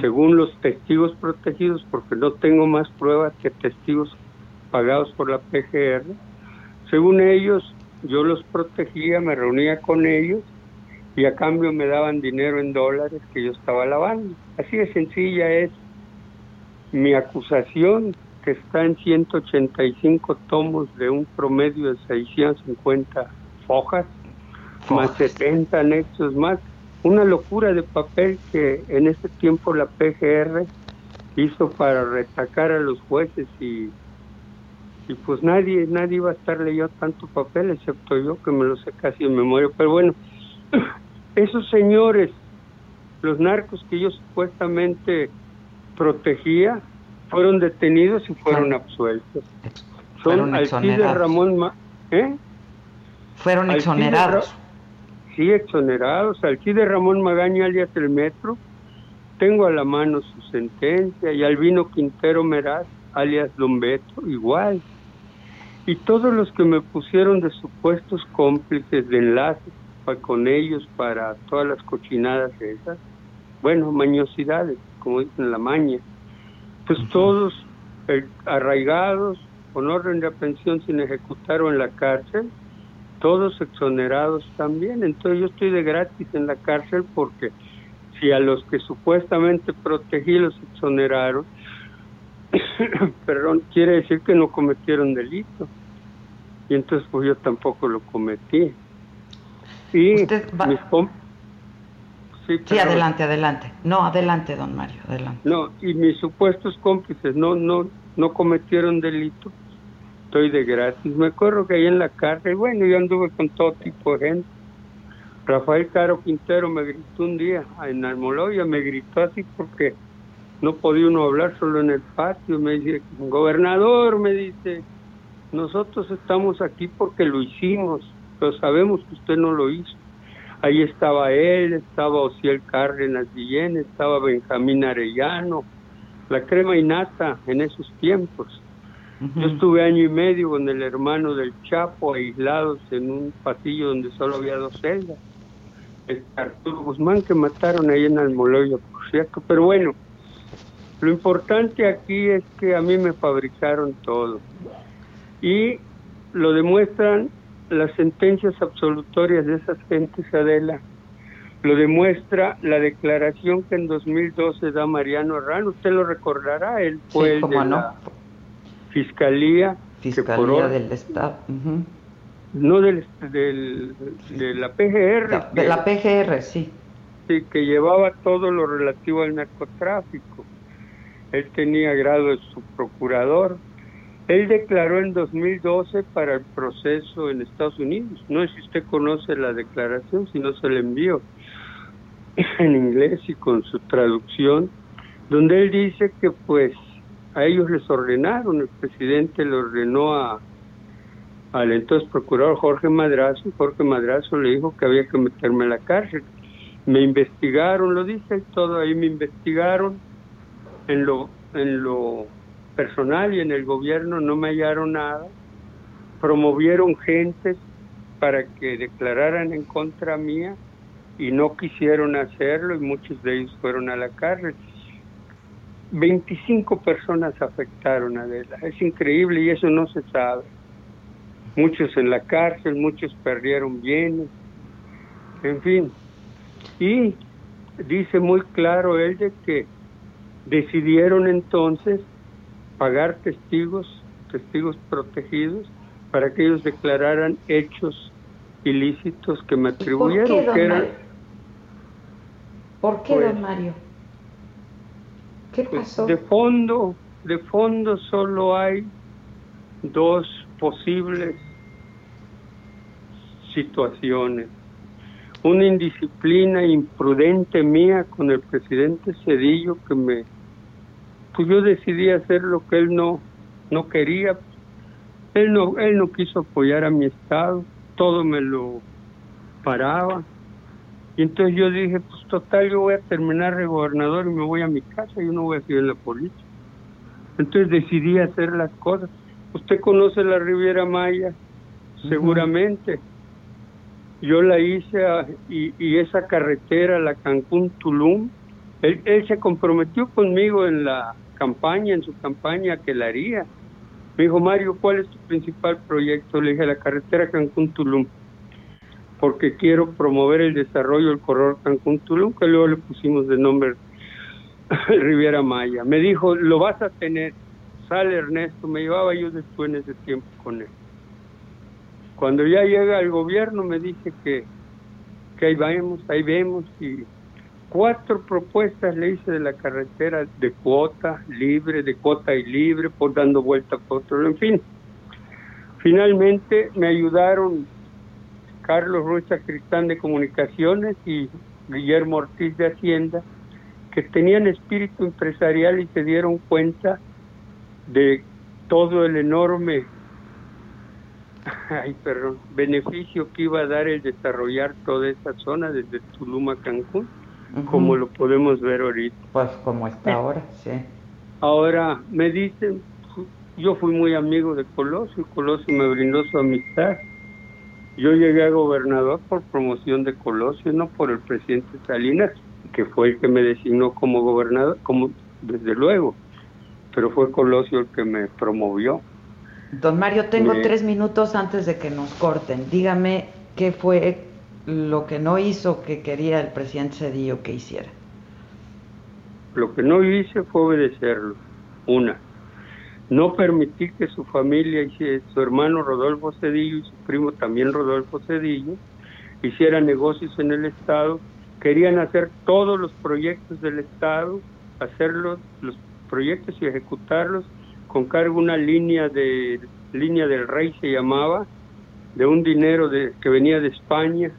Según los testigos protegidos, porque no tengo más pruebas que testigos pagados por la PGR, según ellos, yo los protegía, me reunía con ellos y a cambio me daban dinero en dólares que yo estaba lavando. Así de sencilla es mi acusación, que está en 185 tomos de un promedio de 650 hojas, más 70 anexos más. Una locura de papel que en ese tiempo la PGR hizo para retacar a los jueces y y pues nadie nadie iba a estar leyendo tanto papel excepto yo que me lo sé casi en memoria. Pero bueno esos señores los narcos que yo supuestamente protegía fueron detenidos y fueron absueltos. Son Alcides Ramón ¿eh? fueron exonerados sí exonerados Alcides Ramón Magaña alias el Metro tengo a la mano su sentencia y Albino Quintero Meraz alias Don Beto, igual. Y todos los que me pusieron de supuestos cómplices de enlaces con ellos para todas las cochinadas esas, bueno, mañosidades, como dicen la maña, pues todos eh, arraigados, con orden de aprehensión sin ejecutar o en la cárcel, todos exonerados también. Entonces yo estoy de gratis en la cárcel porque si a los que supuestamente protegí los exoneraron, perdón, quiere decir que no cometieron delito. Y entonces pues yo tampoco lo cometí. Y mis sí, sí, adelante, adelante. No, adelante, don Mario, adelante. No, y mis supuestos cómplices no no no cometieron delito. Estoy de gratis. Me acuerdo que ahí en la cárcel, bueno, yo anduve con todo tipo de gente. Rafael Caro Quintero me gritó un día en Almoloya, me gritó así porque no podía uno hablar solo en el patio, me dice, gobernador, me dice, nosotros estamos aquí porque lo hicimos, pero sabemos que usted no lo hizo. Ahí estaba él, estaba Ociel Cárdenas Guillén, estaba Benjamín Arellano, la crema innata en esos tiempos. Yo estuve año y medio con el hermano del Chapo aislados en un pasillo donde solo había dos celdas. El Arturo Guzmán que mataron ahí en Almoloya, por cierto. Pero bueno, lo importante aquí es que a mí me fabricaron todo. Y lo demuestran las sentencias absolutorias de esas gentes, Adela. Lo demuestra la declaración que en 2012 da Mariano Herrán. Usted lo recordará, él fue el de la Fiscalía. Fiscalía del Estado. No del, del, de la PGR. de la PGR, sí. Sí, que llevaba todo lo relativo al narcotráfico él tenía grado de subprocurador. Él declaró en 2012 para el proceso en Estados Unidos. No sé si usted conoce la declaración, si no se la envío en inglés y con su traducción, donde él dice que pues a ellos les ordenaron, el presidente le ordenó a al entonces procurador Jorge Madrazo, Jorge Madrazo le dijo que había que meterme en la cárcel. Me investigaron, lo dice todo ahí, me investigaron, en lo, en lo personal y en el gobierno no me hallaron nada. Promovieron gentes para que declararan en contra mía y no quisieron hacerlo y muchos de ellos fueron a la cárcel. 25 personas afectaron a Adela. Es increíble y eso no se sabe. Muchos en la cárcel, muchos perdieron bienes, en fin. Y dice muy claro él de que decidieron entonces pagar testigos, testigos protegidos, para que ellos declararan hechos ilícitos que me atribuyeron. ¿Por qué, don, ¿Por qué, don Mario? ¿Qué pues, pasó? De fondo, de fondo solo hay dos posibles situaciones. Una indisciplina imprudente mía con el presidente Cedillo que me... Pues yo decidí hacer lo que él no, no quería. Él no, él no quiso apoyar a mi Estado, todo me lo paraba. Y entonces yo dije, pues total, yo voy a terminar de gobernador y me voy a mi casa, yo no voy a seguir en la política. Entonces decidí hacer las cosas. Usted conoce la Riviera Maya, seguramente. Yo la hice a- y, y esa carretera, la Cancún-Tulum, él, él se comprometió conmigo en la campaña, en su campaña que la haría. Me dijo, Mario, ¿cuál es tu principal proyecto? Le dije, la carretera Cancún-Tulum, porque quiero promover el desarrollo del corredor Cancún-Tulum, que luego le pusimos de nombre Riviera Maya. Me dijo, lo vas a tener, sale Ernesto, me llevaba yo después en ese tiempo con él. Cuando ya llega al gobierno me dice que, que ahí vemos, ahí vemos, y cuatro propuestas le hice de la carretera de cuota libre, de cuota y libre, por dando vuelta por otro, en fin. Finalmente me ayudaron Carlos Ruiz Cristán de Comunicaciones y Guillermo Ortiz de Hacienda, que tenían espíritu empresarial y se dieron cuenta de todo el enorme ay, perdón, beneficio que iba a dar el desarrollar toda esa zona desde Tulum a Cancún, como lo podemos ver ahorita. Pues como está ahora, sí. Ahora me dicen, yo fui muy amigo de Colosio, Colosio me brindó su amistad. Yo llegué a gobernador por promoción de Colosio, no por el presidente Salinas, que fue el que me designó como gobernador, como desde luego, pero fue Colosio el que me promovió. Don Mario, tengo Me- tres minutos antes de que nos corten. Dígame qué fue lo que no hizo que quería el presidente Cedillo que hiciera. Lo que no hice fue obedecerlo. Una, no permití que su familia, y su hermano Rodolfo Cedillo y su primo también Rodolfo Cedillo, hicieran negocios en el Estado. Querían hacer todos los proyectos del Estado, hacerlos, los proyectos y ejecutarlos con cargo una línea de línea del rey se llamaba, de un dinero de, que venía de España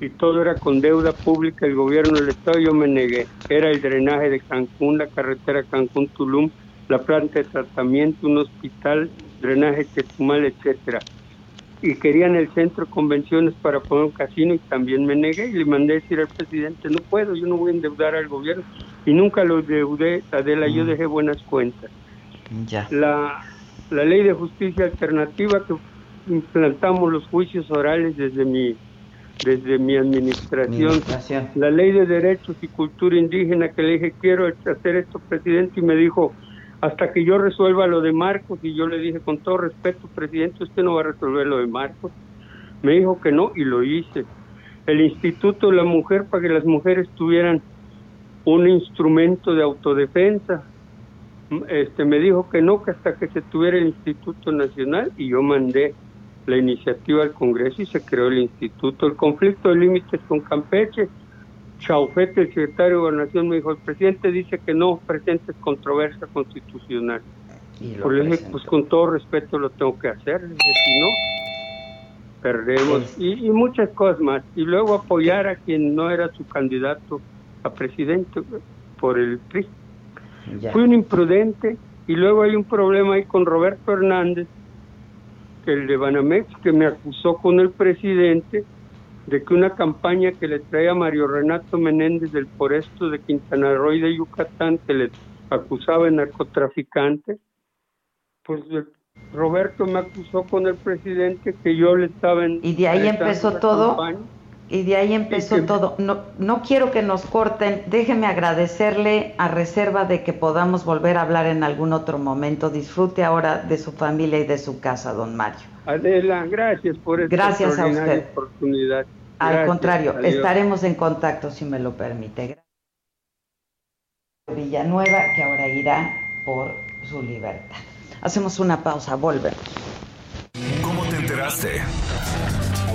y todo era con deuda pública el gobierno del estado yo me negué era el drenaje de Cancún la carretera Cancún Tulum la planta de tratamiento un hospital drenaje Chetumal etcétera. Y querían el centro de convenciones para poner un casino y también me negué y le mandé decir al presidente no puedo yo no voy a endeudar al gobierno y nunca lo endeudé Adela yo dejé buenas cuentas. Ya. la, la ley de justicia alternativa que implantamos los juicios orales desde mi desde mi administración, Administración. la ley de derechos y cultura indígena que le dije quiero hacer esto presidente y me dijo hasta que yo resuelva lo de Marcos y yo le dije con todo respeto presidente usted no va a resolver lo de Marcos me dijo que no y lo hice. El instituto de la mujer para que las mujeres tuvieran un instrumento de autodefensa. Este me dijo que no, que hasta que se tuviera el Instituto Nacional y yo mandé la iniciativa al Congreso y se creó el instituto. El conflicto de límites con Campeche, Chaufete, el secretario de Gobernación, me dijo, el presidente dice que no presentes controversia constitucional. Y lo Pues dije, pues con todo respeto lo tengo que hacer, dije, si no, perdemos. Y, y muchas cosas más. Y luego apoyar a quien no era su candidato a presidente por el PRI. Ya. Fui un imprudente y luego hay un problema ahí con Roberto Hernández, que el de Banamex, que me acusó con el presidente de que una campaña que le traía Mario Renato Menéndez del Foresto de Quintana Roo y de Yucatán, que le acusaba de narcotraficante, pues eh, Roberto me acusó con el presidente que yo le estaba en ¿Y de ahí empezó todo? Y de ahí empezó todo. No, no quiero que nos corten. Déjeme agradecerle a reserva de que podamos volver a hablar en algún otro momento. Disfrute ahora de su familia y de su casa, don Mario. Adela, gracias por esta gracias a usted. oportunidad. Al contrario, estaremos en contacto si me lo permite. Villanueva, que ahora irá por su libertad. Hacemos una pausa, volvemos. ¿Cómo te enteraste?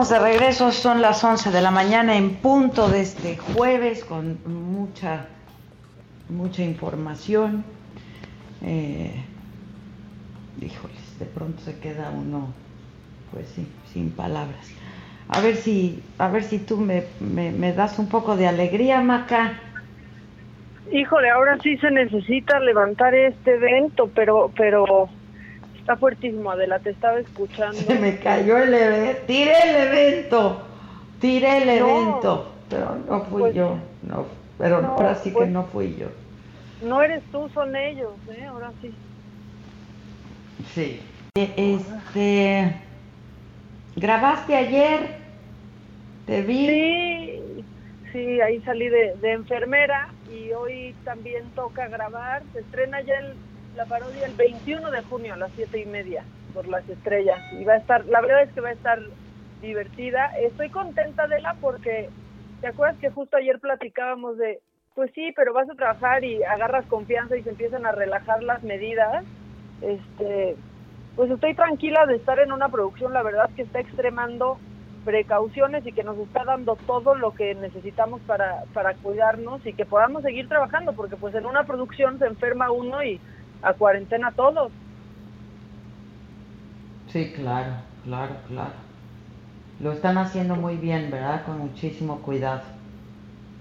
Estamos de regreso, son las 11 de la mañana en punto de este jueves con mucha, mucha información. Eh, híjoles, de pronto se queda uno, pues sí, sin palabras. A ver si, a ver si tú me, me, me das un poco de alegría, Maca. Híjole, ahora sí se necesita levantar este evento, pero, pero Está fuertísimo, Adela, te estaba escuchando. Se me cayó el evento. Tiré el evento. Tiré el evento. Pero no fui Pues, yo. No, pero no, ahora sí pues- que no fui yo. No eres tú, son ellos, ¿eh? Ahora sí. Sí. Este. ¿Grabaste ayer? Te vi. Sí, sí, ahí salí de, de enfermera y hoy también toca grabar. Se estrena ya el- la parodia el 21 de junio a las siete y media por las estrellas. Y va a estar, la verdad es que va a estar divertida. Estoy contenta de la porque, ¿te acuerdas que justo ayer platicábamos de, pues sí, pero vas a trabajar y agarras confianza y se empiezan a relajar las medidas? Este, pues estoy tranquila de estar en una producción, la verdad que está extremando precauciones y que nos está dando todo lo que necesitamos para, para cuidarnos y que podamos seguir trabajando, porque pues en una producción se enferma uno y a cuarentena todos. Sí, claro, claro, claro. Lo están haciendo muy bien, ¿verdad? Con muchísimo cuidado.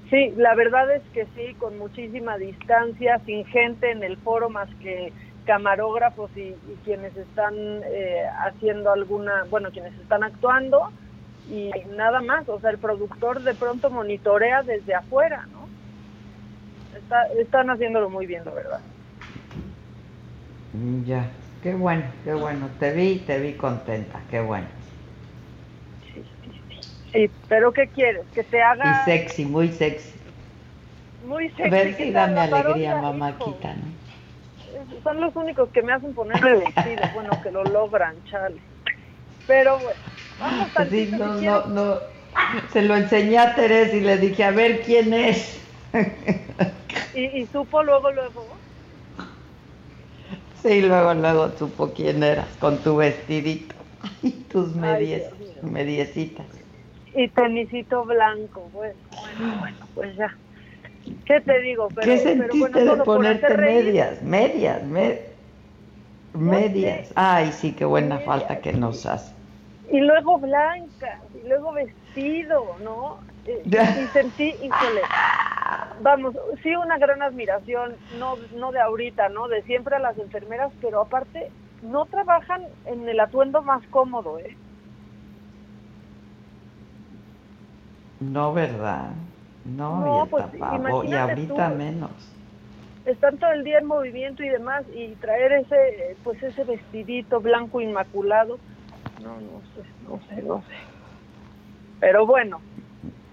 Sí, la verdad es que sí, con muchísima distancia, sin gente en el foro más que camarógrafos y, y quienes están eh, haciendo alguna, bueno, quienes están actuando y nada más, o sea, el productor de pronto monitorea desde afuera, ¿no? Está, están haciéndolo muy bien, la verdad. Mm, Ya, qué bueno, qué bueno. Te vi, te vi contenta, qué bueno. Sí, pero ¿qué quieres? Que te haga Y sexy, muy sexy. muy A sexy. ver que si te haga dame alegría, parodia, mamáquita, ¿no? hijo. Son los únicos que me hacen ponerme vestido, bueno, que lo logran, chale. Pero bueno, vamos Sí, tantito, no, si no, quieres. no. Se lo enseñé a Teresa y le dije, a ver quién es. Y, y supo luego, luego. Sí, luego, luego supo quién eras, con tu vestidito y tus medies, mediecitas. Y tenisito blanco, bueno, bueno, bueno, pues ya. ¿Qué te digo? Pero, ¿Qué pero sentiste bueno, de ponerte medias? Medias, me- medias. Ay, sí, qué buena falta que nos hace. Y luego blanca, y luego vestido, ¿no? Y sentí, híjole, vamos, sí una gran admiración, no, no de ahorita, ¿no? De siempre a las enfermeras, pero aparte no trabajan en el atuendo más cómodo, ¿eh? No, ¿verdad? No, No, y el pues, y ahorita tú. menos. Están todo el día en movimiento y demás, y traer ese, pues ese vestidito blanco inmaculado, no, no sé, no sé, no sé. Pero bueno,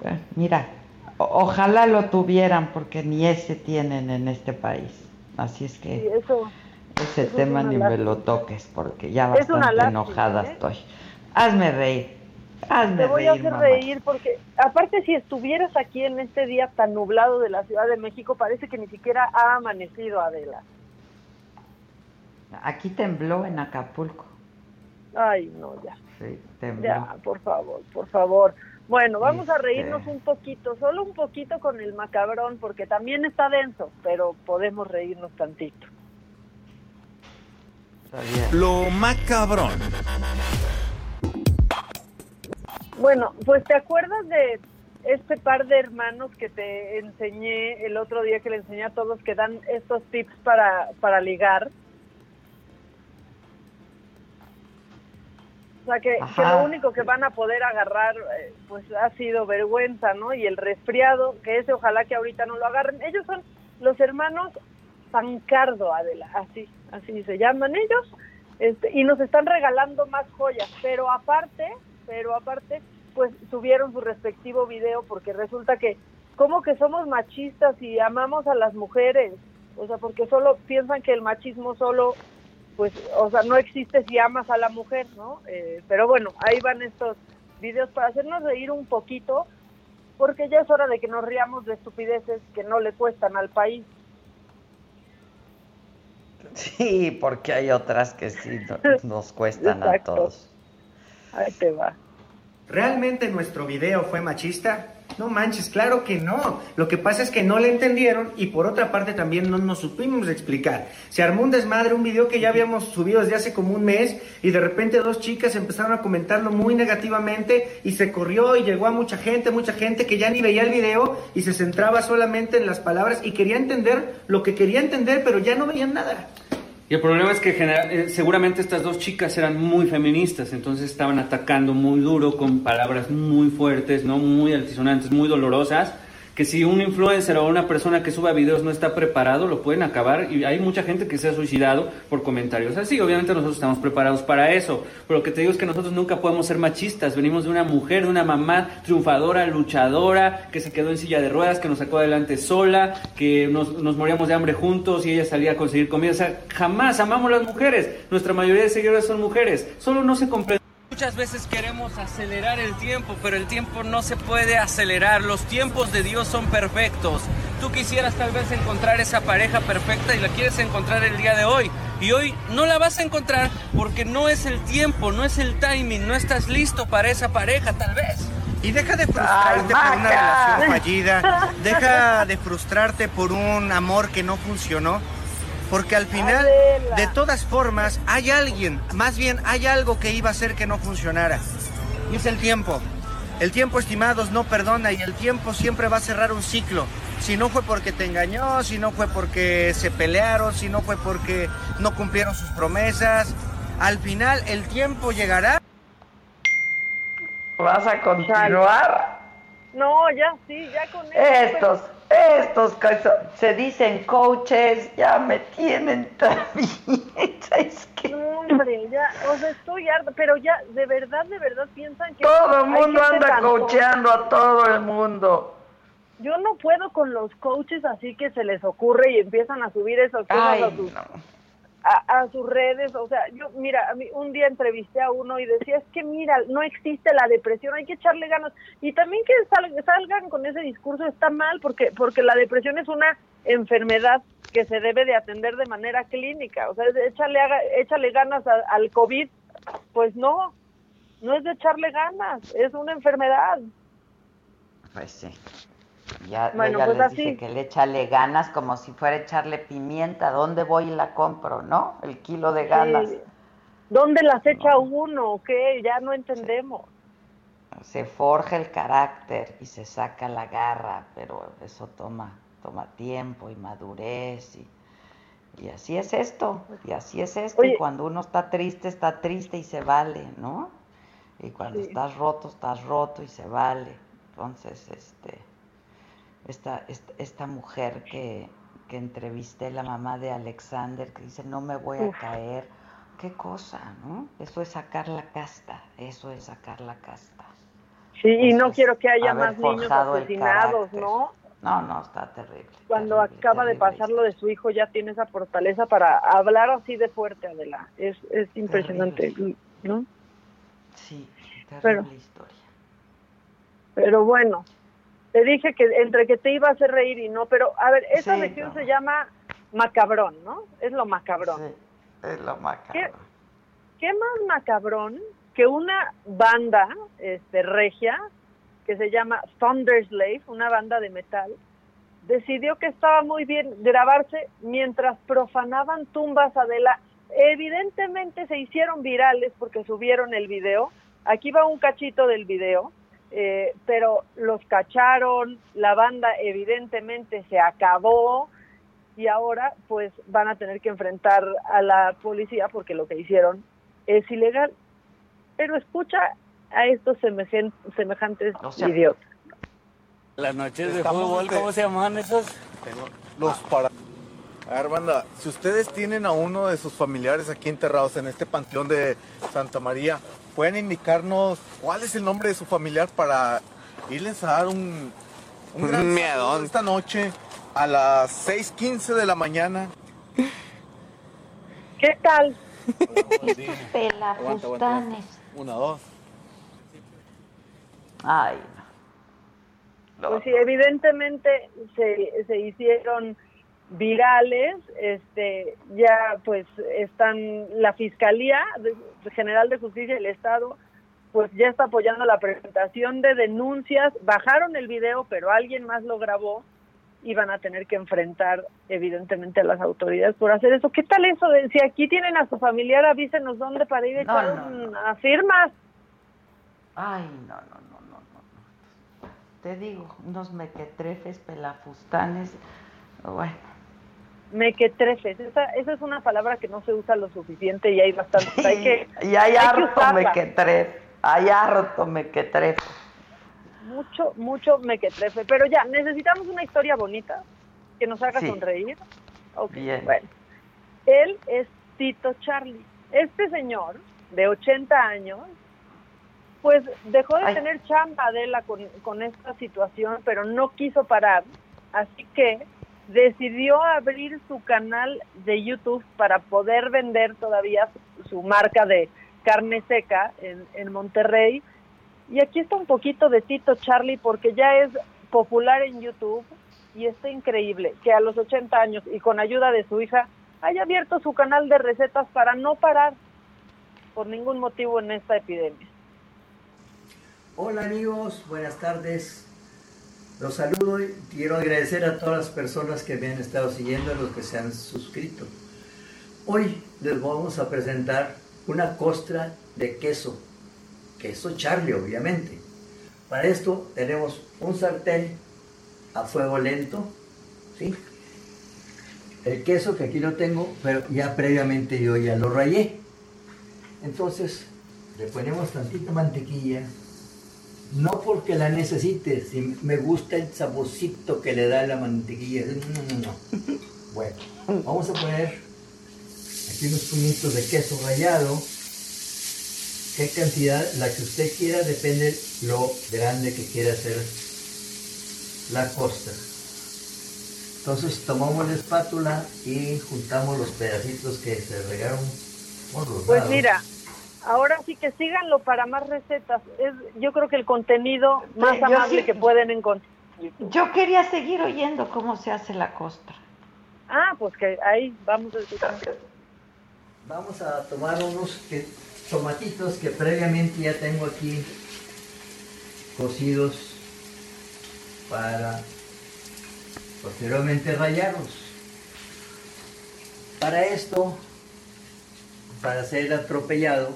Eh, Mira, ojalá lo tuvieran porque ni ese tienen en este país. Así es sí, que eso, ese eso tema ni me lo toques porque ya bastante lástima, enojada ¿eh? estoy. Hazme reír. Hazme te voy a hacer mamá. reír porque, aparte si estuvieras aquí en este día tan nublado de la Ciudad de México, parece que ni siquiera ha amanecido Adela. Aquí tembló en Acapulco. Ay, no, ya. Sí, tembló. Ya, por favor, por favor. Bueno, vamos a Este- reírnos un poquito, solo un poquito con el macabrón, porque también está denso, pero podemos reírnos tantito. Lo macabrón. Bueno, pues te acuerdas de este par de hermanos que te enseñé el otro día que le enseñé a todos que dan estos tips para, para ligar. O sea, que, que lo único que van a poder agarrar, eh, pues ha sido vergüenza, ¿no? Y el resfriado, que ese ojalá que ahorita no lo agarren. Ellos son los hermanos Pancardo, Adela, así, así se llaman ellos, este, y nos están regalando más joyas, pero aparte, pero aparte, pues subieron su respectivo video porque resulta que, como que somos machistas y amamos a las mujeres? O sea, porque solo piensan que el machismo solo pues, o sea, no existe si amas a la mujer, ¿no? Eh, pero bueno, ahí van estos videos para hacernos reír un poquito, porque ya es hora de que nos riamos de estupideces que no le cuestan al país. Sí, porque hay otras que sí nos cuestan a todos. Ahí te va. ¿Realmente nuestro video fue machista? No manches, claro que no. Lo que pasa es que no le entendieron y por otra parte también no nos supimos explicar. Se armó un desmadre, un video que ya habíamos subido desde hace como un mes y de repente dos chicas empezaron a comentarlo muy negativamente y se corrió y llegó a mucha gente, mucha gente que ya ni veía el video y se centraba solamente en las palabras y quería entender lo que quería entender pero ya no veían nada. Y el problema es que eh, seguramente estas dos chicas eran muy feministas, entonces estaban atacando muy duro con palabras muy fuertes, no muy altisonantes, muy dolorosas que si un influencer o una persona que suba videos no está preparado, lo pueden acabar. Y hay mucha gente que se ha suicidado por comentarios así. Obviamente nosotros estamos preparados para eso. Pero lo que te digo es que nosotros nunca podemos ser machistas. Venimos de una mujer, de una mamá triunfadora, luchadora, que se quedó en silla de ruedas, que nos sacó adelante sola, que nos, nos moríamos de hambre juntos y ella salía a conseguir comida. O sea, jamás amamos las mujeres. Nuestra mayoría de seguidores son mujeres. Solo no se comprende. Muchas veces queremos acelerar el tiempo, pero el tiempo no se puede acelerar. Los tiempos de Dios son perfectos. Tú quisieras tal vez encontrar esa pareja perfecta y la quieres encontrar el día de hoy. Y hoy no la vas a encontrar porque no es el tiempo, no es el timing, no estás listo para esa pareja tal vez. Y deja de frustrarte por una relación fallida, deja de frustrarte por un amor que no funcionó porque al final, de todas formas, hay alguien, más bien hay algo que iba a hacer que no funcionara. Y es el tiempo. El tiempo, estimados, no perdona y el tiempo siempre va a cerrar un ciclo. Si no fue porque te engañó, si no fue porque se pelearon, si no fue porque no cumplieron sus promesas, al final el tiempo llegará. ¿Vas a continuar? No, ya sí, ya con Estos, estos se dicen coaches, ya me tienen también. es que... No, hombre, ya, o sea, estoy harta, pero ya, de verdad, de verdad piensan que... Todo el mundo anda coacheando a todo el mundo. Yo no puedo con los coaches así que se les ocurre y empiezan a subir esas cosas a sus a, sus redes, o sea, yo, mira, a mí un día entrevisté a uno y decía, es que mira, no existe la depresión, hay que echarle ganas. Y también que salgan con ese discurso está mal, porque, porque la depresión es una enfermedad que se debe de atender de manera clínica, o sea, échale, échale ganas al COVID, pues no, no es de echarle ganas, es una enfermedad. Pues sí. Ya, bueno, pues les así. que le echale ganas como si fuera echarle pimienta. ¿Dónde voy y la compro, no? El kilo de ganas. ¿Dónde las echa uno qué? Ya no entendemos. Se forja el carácter y se saca la garra, pero eso toma, toma tiempo y madurez y, y así es esto, y así es esto. y cuando uno está triste, está triste y se vale, ¿no? Y cuando estás roto, estás roto y se vale. Entonces, este esta, esta, mujer que, que entrevisté, la mamá de Alexander, que dice, no me voy a caer. Qué cosa, ¿no? Eso es sacar la casta, eso es sacar la casta. Sí, y no quiero que haya más niños asesinados, ¿no? No, no, está terrible. Cuando acaba de pasar lo de su hijo, ya tiene esa fortaleza para hablar así de fuerte, Adela. Es, es impresionante, ¿no? Sí, terrible historia. Pero bueno, te dije que entre que te iba a hacer reír y no, pero a ver, esa región se llama macabrón, ¿no? Es lo macabrón. Sí, es lo macabrón. ¿Qué, más macabrón que una banda este, regia que se llama Thunder Slave, una banda de metal, decidió que estaba muy bien grabarse mientras profanaban tumbas Adela evidentemente se hicieron virales porque subieron el video. Aquí va un cachito del video, eh, pero los cacharon, la banda evidentemente se acabó y ahora pues van a tener que enfrentar a la policía porque lo que hicieron es ilegal. Pero escucha a estos semejantes idiotas. Las noches de fútbol, ¿cómo se llaman esos? Los para... A ver, banda, si ustedes tienen a uno de sus familiares aquí enterrados en este panteón de Santa María, ¿pueden indicarnos cuál es el nombre de su familiar para irles a dar un, un gran miedo esta noche a las 6.15 de la mañana? ¿Qué tal? Una, dos. Ay, Pues sí, evidentemente se, se hicieron virales, este, ya pues están, la Fiscalía General de Justicia del Estado pues ya está apoyando la presentación de denuncias, bajaron el video, pero alguien más lo grabó y van a tener que enfrentar evidentemente a las autoridades por hacer eso. ¿Qué tal eso? De, si aquí tienen a su familiar, avísenos dónde para ir a echar a firmas. Ay, no, no, no, no, no. Te digo, unos mequetrefes, pelafustanes, bueno mequetrefes, esa, esa es una palabra que no se usa lo suficiente y hay bastante. hay que, y hay, harto mequetrefe, hay harto mequetrefe. Mucho, mucho mequetrefe. Pero ya, necesitamos una historia bonita que nos haga sonreír. Bien. Bueno, él es Tito Charlie. Este señor, de 80 años, pues dejó de tener chamba Adela con, con esta situación, pero no quiso parar. Así que decidió abrir su canal de YouTube para poder vender todavía su, marca de carne seca en, en, Monterrey. Y aquí está un poquito de Tito Charlie porque ya es popular en YouTube y está increíble que a los 80 años y con ayuda de su hija haya abierto su canal de recetas para no parar por ningún motivo en esta epidemia. Hola amigos, buenas tardes. Los saludo y quiero agradecer a todas las personas que me han estado siguiendo, a los que se han suscrito. Hoy les vamos a presentar una costra de queso, queso Charlie obviamente. Para esto tenemos un sartén a fuego lento, ¿sí? El queso que aquí lo tengo, pero ya previamente yo ya lo rayé. Entonces le ponemos tantita mantequilla, no porque la necesite, si me gusta el saborcito que le da la mantequilla. No, no, no. Bueno, vamos a poner aquí unos puñitos de queso rallado. ¿Qué cantidad? La que usted quiera, depende lo grande que quiera hacer la costa. Entonces tomamos la espátula y juntamos los pedacitos que se regaron por los Pues mira, ahora sí que síganlo para más recetas. Es, yo creo que el contenido más amable que pueden encontrar. Yo quería seguir oyendo cómo se hace la costra. Ah, pues que ahí vamos a Vamos a tomar unos tomatitos que previamente ya tengo aquí cocidos para posteriormente rallarlos. Para esto, para ser atropellado,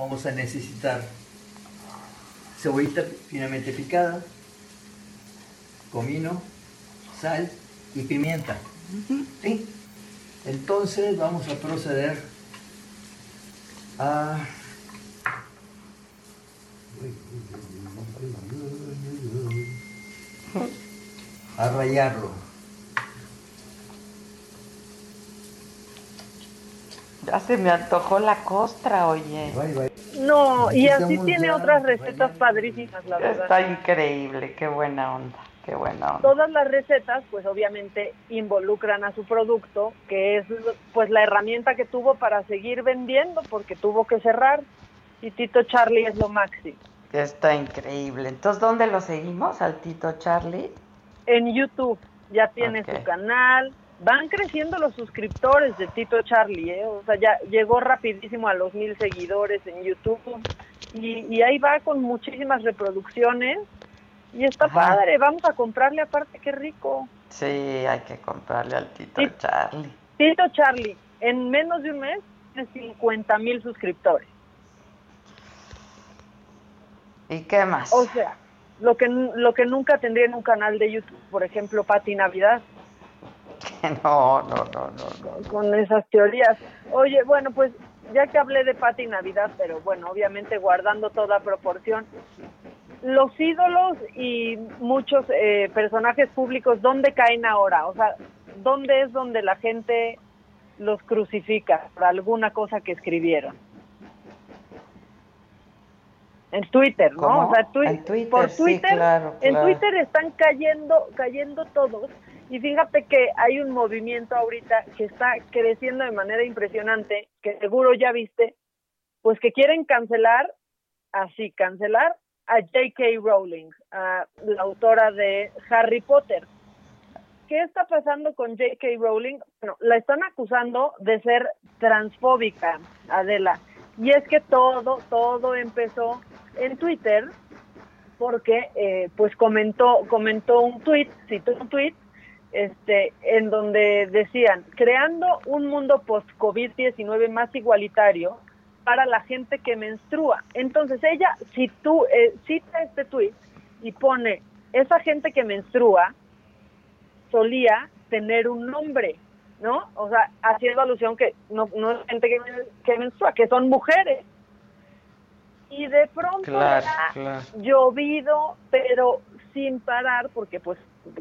vamos a necesitar cebollita finamente picada, comino, sal y pimienta. Entonces vamos a proceder a a rayarlo. Ya se me antojó la costra, oye. No, y así tiene otras recetas padrísimas, la verdad. Está increíble, qué buena onda, qué buena onda. Todas las recetas, pues obviamente involucran a su producto, que es pues la herramienta que tuvo para seguir vendiendo, porque tuvo que cerrar. Y Tito Charlie es lo máximo. Está increíble. Entonces, ¿dónde lo seguimos al Tito Charlie? En YouTube. Ya tiene su canal, van creciendo los suscriptores de Tito Charlie, ¿eh? o sea, ya llegó rapidísimo a los mil seguidores en YouTube y, ahí va con muchísimas reproducciones y está padre, vamos a comprarle aparte, qué rico. Sí, hay que comprarle al Tito Charlie. Tito Charlie, en menos de un mes tiene 50 mil suscriptores. ¿Y qué más? O sea, lo que, lo que nunca tendría en un canal de YouTube, por ejemplo, Pati Navidad. No, no, no, no, Con esas teorías. Oye, bueno, pues ya que hablé de Pati Navidad, pero bueno, obviamente guardando toda proporción, los ídolos y muchos eh, personajes públicos, ¿dónde caen ahora? O sea, ¿dónde es donde la gente los crucifica por alguna cosa que escribieron? En Twitter, ¿no? O sea, en Twitter, por Twitter, claro, en. Twitter están cayendo, cayendo todos. Y fíjate que hay un movimiento ahorita que está creciendo de manera impresionante, que seguro ya viste, pues que quieren cancelar, así, cancelar a J.K. Rowling, a la autora de Harry Potter. ¿Qué está pasando con J.K. Rowling? Bueno, la están acusando de ser transfóbica, Adela. Y es que todo, todo empezó en Twitter porque eh, pues comentó, comentó un tweet, citó un tweet, este, en donde decían, creando un mundo post-COVID-19 más igualitario para la gente que menstrua. Entonces ella si tú eh, cita este tweet y pone, esa gente que menstrua solía tener un nombre, ¿no? O sea, haciendo alusión que no, no es gente que, que menstrua, que son mujeres. Y de pronto Claro, ha claro. llovido, pero sin parar, porque pues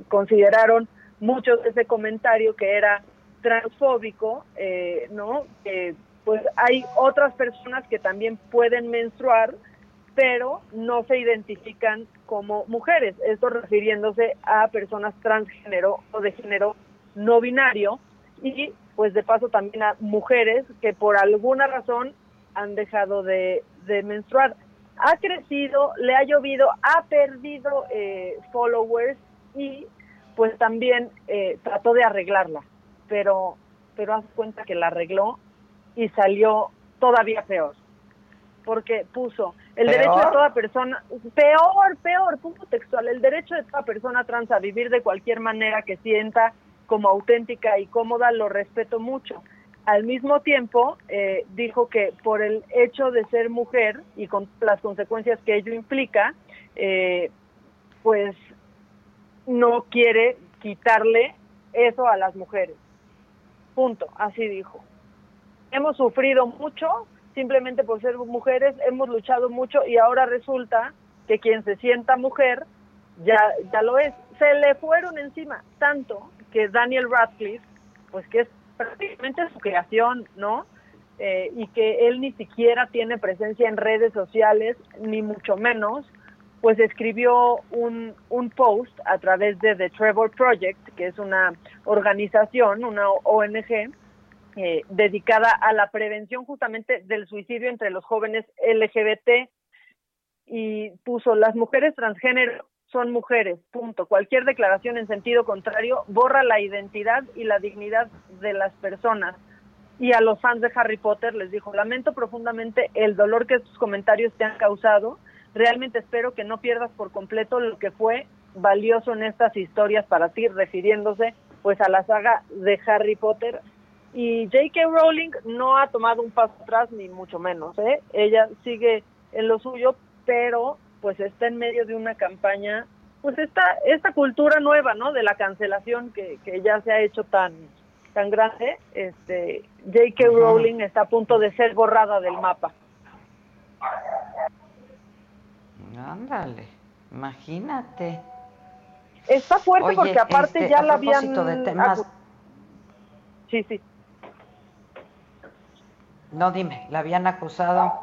consideraron muchos de ese comentario que era transfóbico, eh, ¿no? Pues hay otras personas que también pueden menstruar, pero no se identifican como mujeres. Esto refiriéndose a personas transgénero o de género no binario y pues de paso también a mujeres que por alguna razón han dejado de, de menstruar. Ha crecido, le ha llovido, ha perdido eh, followers y pues también eh, trató de arreglarla, pero pero haz cuenta que la arregló y salió todavía peor, porque puso el ¿Peor? derecho de toda persona, peor, peor, punto textual, el derecho de toda persona trans a vivir de cualquier manera que sienta como auténtica y cómoda, lo respeto mucho. Al mismo tiempo, eh, dijo que por el hecho de ser mujer y con las consecuencias que ello implica, eh, pues no quiere quitarle eso a las mujeres. Punto, así dijo. Hemos sufrido mucho simplemente por ser mujeres, hemos luchado mucho y ahora resulta que quien se sienta mujer ya, ya lo es. Se le fueron encima tanto que Daniel Radcliffe, pues que es prácticamente su creación, ¿no? Eh, y que él ni siquiera tiene presencia en redes sociales, ni mucho menos, pues escribió un, un post a través de The Trevor Project, que es una organización, una ONG, eh, dedicada a la prevención justamente del suicidio entre los jóvenes LGBT y puso las mujeres transgénero son mujeres, punto. Cualquier declaración en sentido contrario borra la identidad y la dignidad de las personas. Y a los fans de Harry Potter les dijo, lamento profundamente el dolor que estos comentarios te han causado. Realmente espero que no pierdas por completo lo que fue valioso en estas historias para ti, refiriéndose pues a la saga de Harry Potter. Y J.K. Rowling no ha tomado un paso atrás, ni mucho menos. ¿eh? Ella sigue en lo suyo, pero pues está en medio de una campaña, pues esta, esta cultura nueva, ¿no? De la cancelación que, que ya se ha hecho tan, tan grande, este, J.K. Rowling está a punto de ser borrada del mapa. Ándale, imagínate. Está fuerte Oye, porque aparte este, ya la habían... de temas- Sí, sí. No, dime, ¿la habían acusado?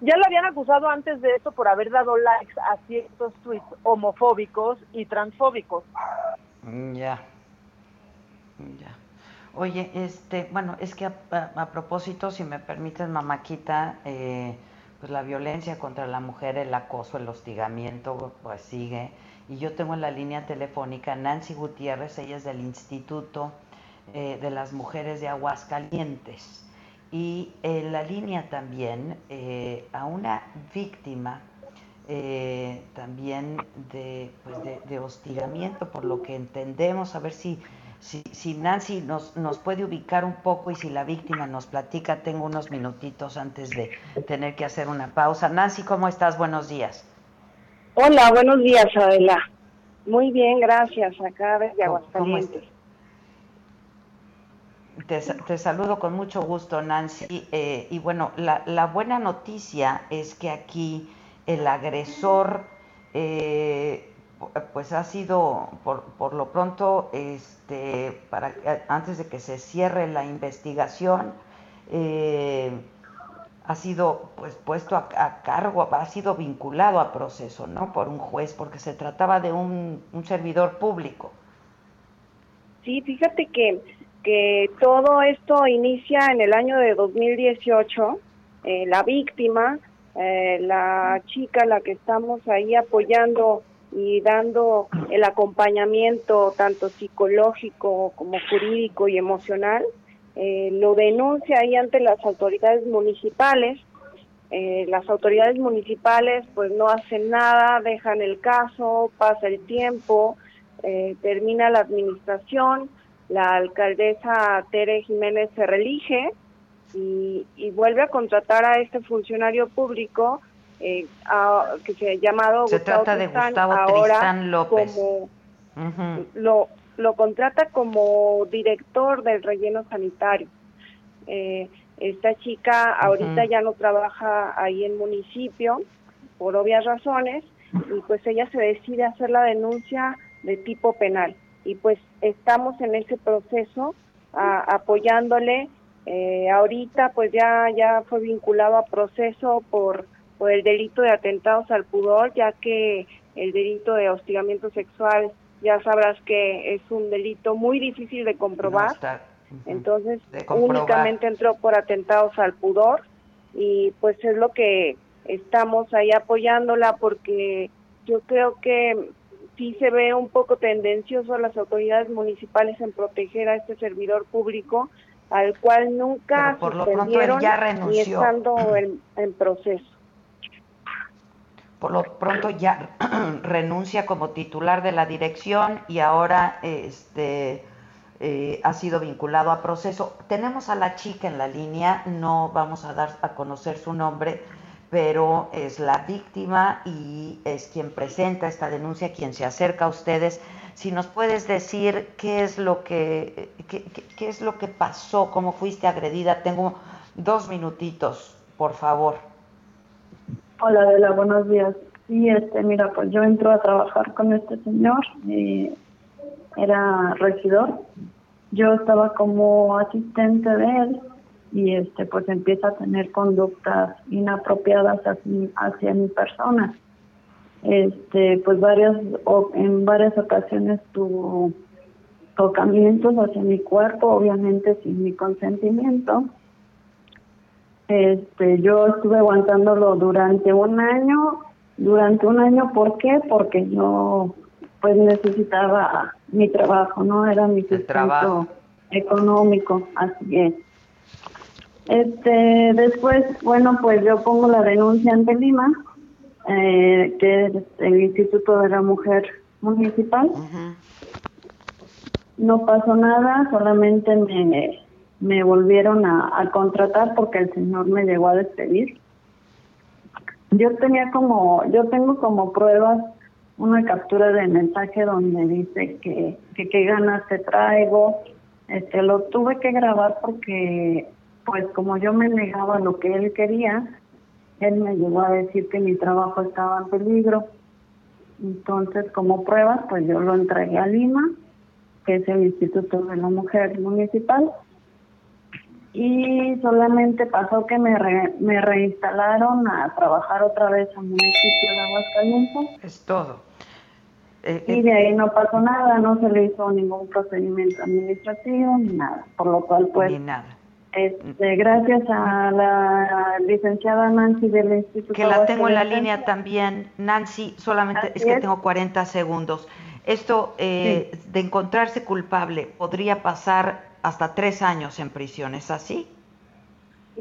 Ya la habían acusado antes de esto por haber dado likes a ciertos tweets homofóbicos y transfóbicos. Mm, Ya. Ya. Oye, este, bueno, es que a, a- a propósito, si me permites, mamáquita, eh, pues la violencia contra la mujer, el acoso, el hostigamiento, pues sigue. Y yo tengo en la línea telefónica Nancy Gutiérrez, ella es del Instituto eh, de las Mujeres de Aguascalientes. Y en la línea también eh, a una víctima eh, también de, pues de, de hostigamiento, por lo que entendemos, a ver si Si, si Nancy nos, nos puede ubicar un poco y si la víctima nos platica, tengo unos minutitos antes de tener que hacer una pausa. Nancy, ¿cómo estás? Buenos días. Hola, buenos días, Adela. Muy bien, gracias. Acá desde Aguascalientes. Te, te, saludo con mucho gusto, Nancy. Eh, y bueno, la, la, buena noticia es que aquí el agresor, eh, pues ha sido, por, por, lo pronto, este, para antes de que se cierre la investigación, eh, ha sido pues puesto a, a, cargo, ha sido vinculado a proceso, ¿no? Por un juez, porque se trataba de un, un servidor público. Sí, fíjate que que todo esto inicia en el año de 2018. Eh, la víctima, eh, la chica, la que estamos ahí apoyando y dando el acompañamiento tanto psicológico como jurídico y emocional, eh, lo denuncia ahí ante las autoridades municipales. las autoridades municipales pues no hacen nada, dejan el caso, pasa el tiempo, termina la administración, la alcaldesa Tere Jiménez se reelige y, vuelve a contratar a este funcionario público eh, que se ha llamado se Gustavo trata de Gustavo ahora Tristán López. como lo lo contrata como director del relleno sanitario. Eh, esta chica ahorita ya no trabaja ahí en municipio por obvias razones y pues ella se decide hacer la denuncia de tipo penal. Y pues estamos en ese proceso apoyándole. Eh, ahorita pues ya, ya fue vinculado a proceso por, por el delito de atentados al pudor, ya que el delito de hostigamiento sexual ya sabrás que es un delito muy difícil de comprobar. Entonces únicamente entró por atentados al pudor y pues es lo que estamos ahí apoyándola porque yo creo que sí se ve un poco tendencioso a las autoridades municipales en proteger a este servidor público al cual nunca por lo pronto él ya renunció. ni estando en, en proceso. Por lo pronto ya renuncia como titular de la dirección y ahora este eh, ha sido vinculado a proceso. Tenemos a la chica en la línea, no vamos a dar a conocer su nombre, pero es la víctima y es quien presenta esta denuncia, quien se acerca a ustedes. Si nos puedes decir qué es lo que qué, qué es lo que pasó, cómo fuiste agredida, tengo dos minutitos, por favor. Hola, Adela, buenos días. Sí, este, mira, pues yo entro a trabajar con este señor, eh, era regidor. Yo estaba como asistente de él y este pues empieza a tener conductas inapropiadas hacia, mi persona este pues varias o, en varias ocasiones tuvo tocamientos hacia mi cuerpo obviamente sin mi consentimiento este yo estuve aguantándolo durante un año durante un año ¿por qué? porque yo pues necesitaba mi trabajo no era mi sustento económico así es este, después, bueno, pues yo pongo la denuncia ante Lima, eh, que es el Instituto de la Mujer Municipal. No pasó nada, solamente me, me volvieron a, contratar porque el señor me llegó a despedir. Yo tenía como, yo tengo como pruebas una captura de mensaje donde dice que, que qué ganas te traigo. Este, lo tuve que grabar porque pues como yo me negaba lo que él quería, él me llegó a decir que mi trabajo estaba en peligro. Entonces, como pruebas, pues yo lo entregué a Lima, que es el Instituto de la Mujer Municipal, y solamente pasó que me, me reinstalaron a trabajar otra vez al municipio de Aguascalientes. Es todo. Eh, y de ahí no pasó nada, no se le hizo ningún procedimiento administrativo ni nada, por lo cual pues... Ni nada este, gracias a la licenciada Nancy del Instituto. Que la tengo en la línea también. Nancy, solamente es que tengo 40 segundos. Esto eh, de encontrarse culpable podría pasar hasta tres años en prisión, ¿es así?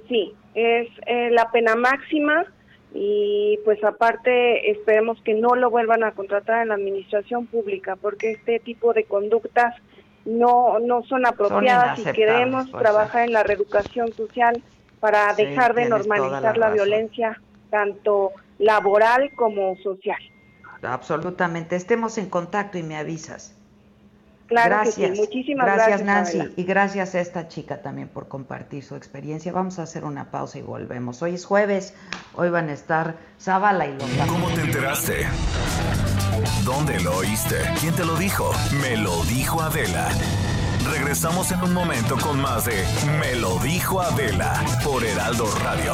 Sí, es eh, la pena máxima y pues aparte esperemos que no lo vuelvan a contratar en la administración pública porque este tipo de conductas no, no son apropiadas y queremos pues, trabajar en la reeducación social para dejar de normalizar la, violencia tanto laboral como social. Absolutamente. Estemos en contacto y me avisas. Claro gracias. Muchísimas gracias. Gracias, Nancy. Y gracias a esta chica también por compartir su experiencia. Vamos a hacer una pausa y volvemos. Hoy es jueves. Hoy van a estar Zavala y Loca. ¿Cómo te enteraste? ¿Dónde lo oíste? ¿Quién te lo dijo? Me lo dijo Adela. Regresamos en un momento con más de Me lo dijo Adela por Heraldo Radio.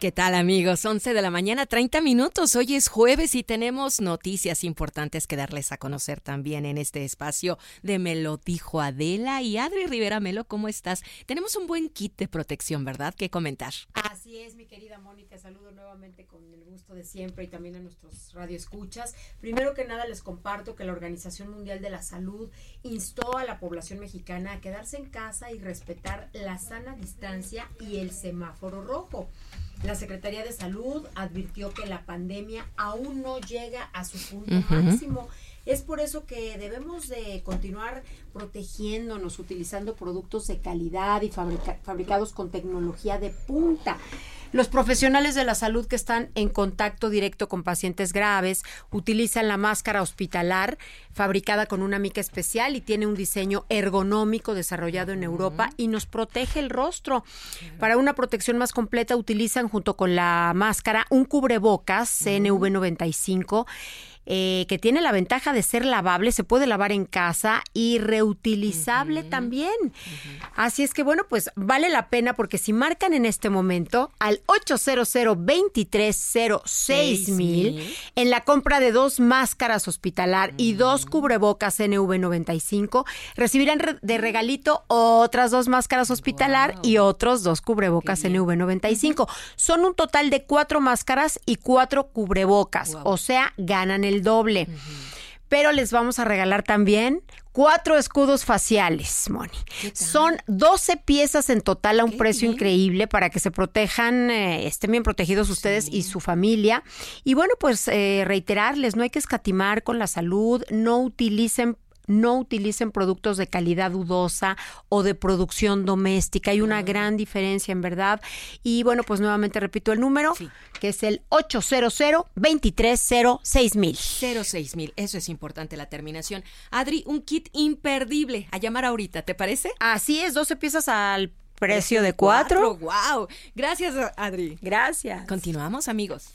¿Qué tal amigos? 11 de la mañana, 30 minutos. Hoy es jueves y tenemos noticias importantes que darles a conocer también en este espacio de Me lo dijo Adela y Adri Rivera Melo, ¿cómo estás? Tenemos un buen kit de protección, ¿verdad? ¿Qué comentar? Así es, mi querida Mónica. Saludo nuevamente con el gusto de siempre y también a nuestros radioescuchas. Primero que nada les comparto que la Organización Mundial de la Salud instó a la población mexicana a quedarse en casa y respetar la sana distancia y el semáforo rojo. La Secretaría de Salud advirtió que la pandemia aún no llega a su punto máximo. Es por eso que debemos de continuar protegiéndonos, utilizando productos de calidad y fabricados con tecnología de punta. Los profesionales de la salud que están en contacto directo con pacientes graves utilizan la máscara hospitalar fabricada con una mica especial y tiene un diseño ergonómico desarrollado en Europa y nos protege el rostro. Para una protección más completa utilizan junto con la máscara un cubrebocas CNV95 eh, que tiene la ventaja de ser lavable, se puede lavar en casa y reutilizable también. Así es que bueno, pues vale la pena porque si marcan en este momento al 800 2306 mil en la compra de dos máscaras hospitalar y dos cubrebocas NV95, recibirán de regalito otras dos máscaras hospitalar y otros dos cubrebocas NV95. Son un total de cuatro máscaras y cuatro cubrebocas, o sea, ganan el doble. Pero les vamos a regalar también cuatro escudos faciales, Moni. Son 12 piezas en total a un precio increíble para que se protejan, eh, estén bien protegidos ustedes y su familia. Y bueno, pues eh, reiterarles, no hay que escatimar con la salud, no utilicen no utilicen productos de calidad dudosa o de producción doméstica. Hay una gran diferencia, en verdad. Y bueno, pues nuevamente repito el número, que es el 800 230 mil. 06 mil, eso es importante la terminación. Adri, un kit imperdible a llamar ahorita, ¿te parece? Así es, 12 piezas al precio de cuatro. ¡Wow! Gracias, Adri. Gracias. Continuamos, amigos.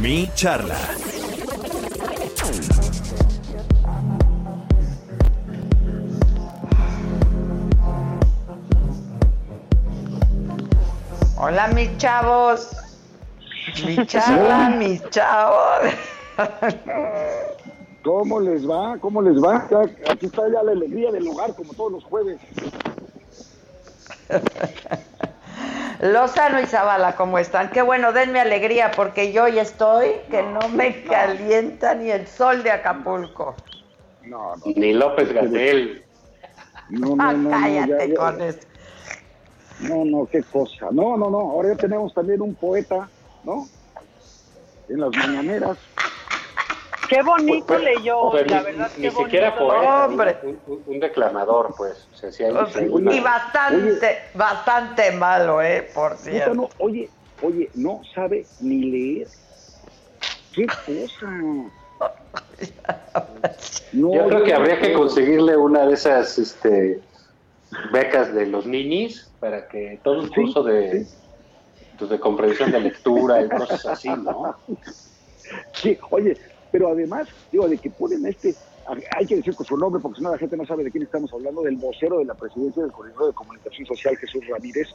Mi charla. Hola mis chavos. Mi charla, mis chavos. ¿Cómo les va? ¿Cómo les va? Aquí está ya la alegría del hogar, como todos los jueves. Lozano y Zavala, ¿cómo están? Qué bueno, denme alegría porque yo ya estoy que no me calienta ni el sol de Acapulco. No, no. Ni López Gatel. No, no, no. Cállate con eso. No, no, qué cosa. No, no, no. Ahora ya tenemos también un poeta, ¿no? En las mañaneras. Qué bonito pues, pues, leyó, la verdad. Ni, siquiera poeta, Hombre. Un, declamador, pues. y bastante, bastante malo, ¿eh? Por cierto. oye, oye, no sabe ni leer. ¿Qué cosa? Yo creo que habría que conseguirle una de esas este, becas de los ninis para que todo el curso de, pues, de comprensión de lectura y cosas así, ¿no? Sí, oye, pero además, digo, de que ponen este, hay que decir con su nombre porque si no la gente no sabe de quién estamos hablando, del vocero de la presidencia del Coordinador de Comunicación Social, Jesús Ramírez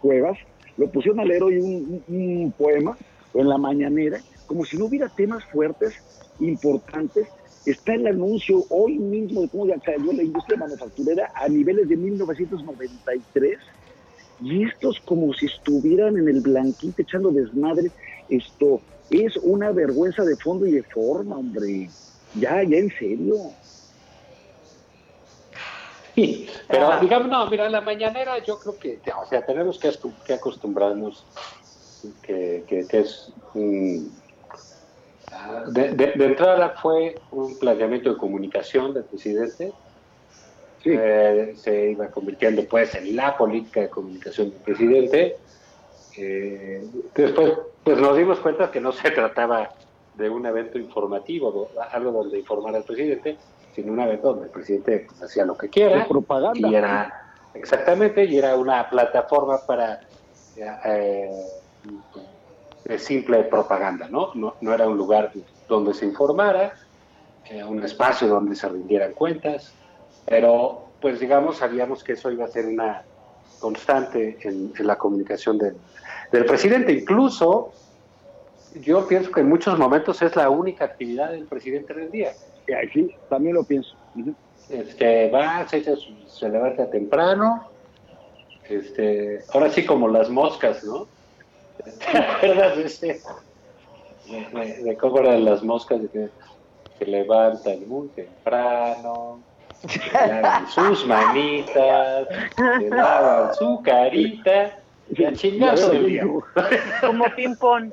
Cuevas, lo pusieron a leer hoy un, un poema en la mañanera, como si no hubiera temas fuertes, importantes, está el anuncio hoy mismo de cómo ya cayó la industria manufacturera a niveles de 1993 y estos como si estuvieran en el blanquito echando desmadre, esto es una vergüenza de fondo y de forma, hombre. Ya, ya en serio. pero digamos, no, mira, la mañanera yo creo que, o sea, tenemos que, acostumbrarnos que, es... de, entrada fue un planteamiento de comunicación del presidente, eh, se iba convirtiendo pues en la política de comunicación del presidente. Eh, después pues nos dimos cuenta que no se trataba de un evento informativo, algo donde informar al presidente, sino un evento donde el presidente pues, hacía lo que quiera. propaganda. Y era, exactamente, y era una plataforma para eh, de simple propaganda, ¿no? ¿no? ¿no? era un lugar donde se informara, un espacio donde se rindieran cuentas, pero pues digamos, sabíamos que eso iba a ser una constante en, la comunicación del, del presidente. Incluso yo pienso que en muchos momentos es la única actividad del presidente del día. Sí, también lo pienso. Este, va, se, se, levanta temprano, este, ahora sí como las moscas, ¿no? ¿Te acuerdas de, este, de, cómo eran las moscas de que se levantan muy temprano, se lavan sus manitas, se lavan su carita y a día. Como ping-pong.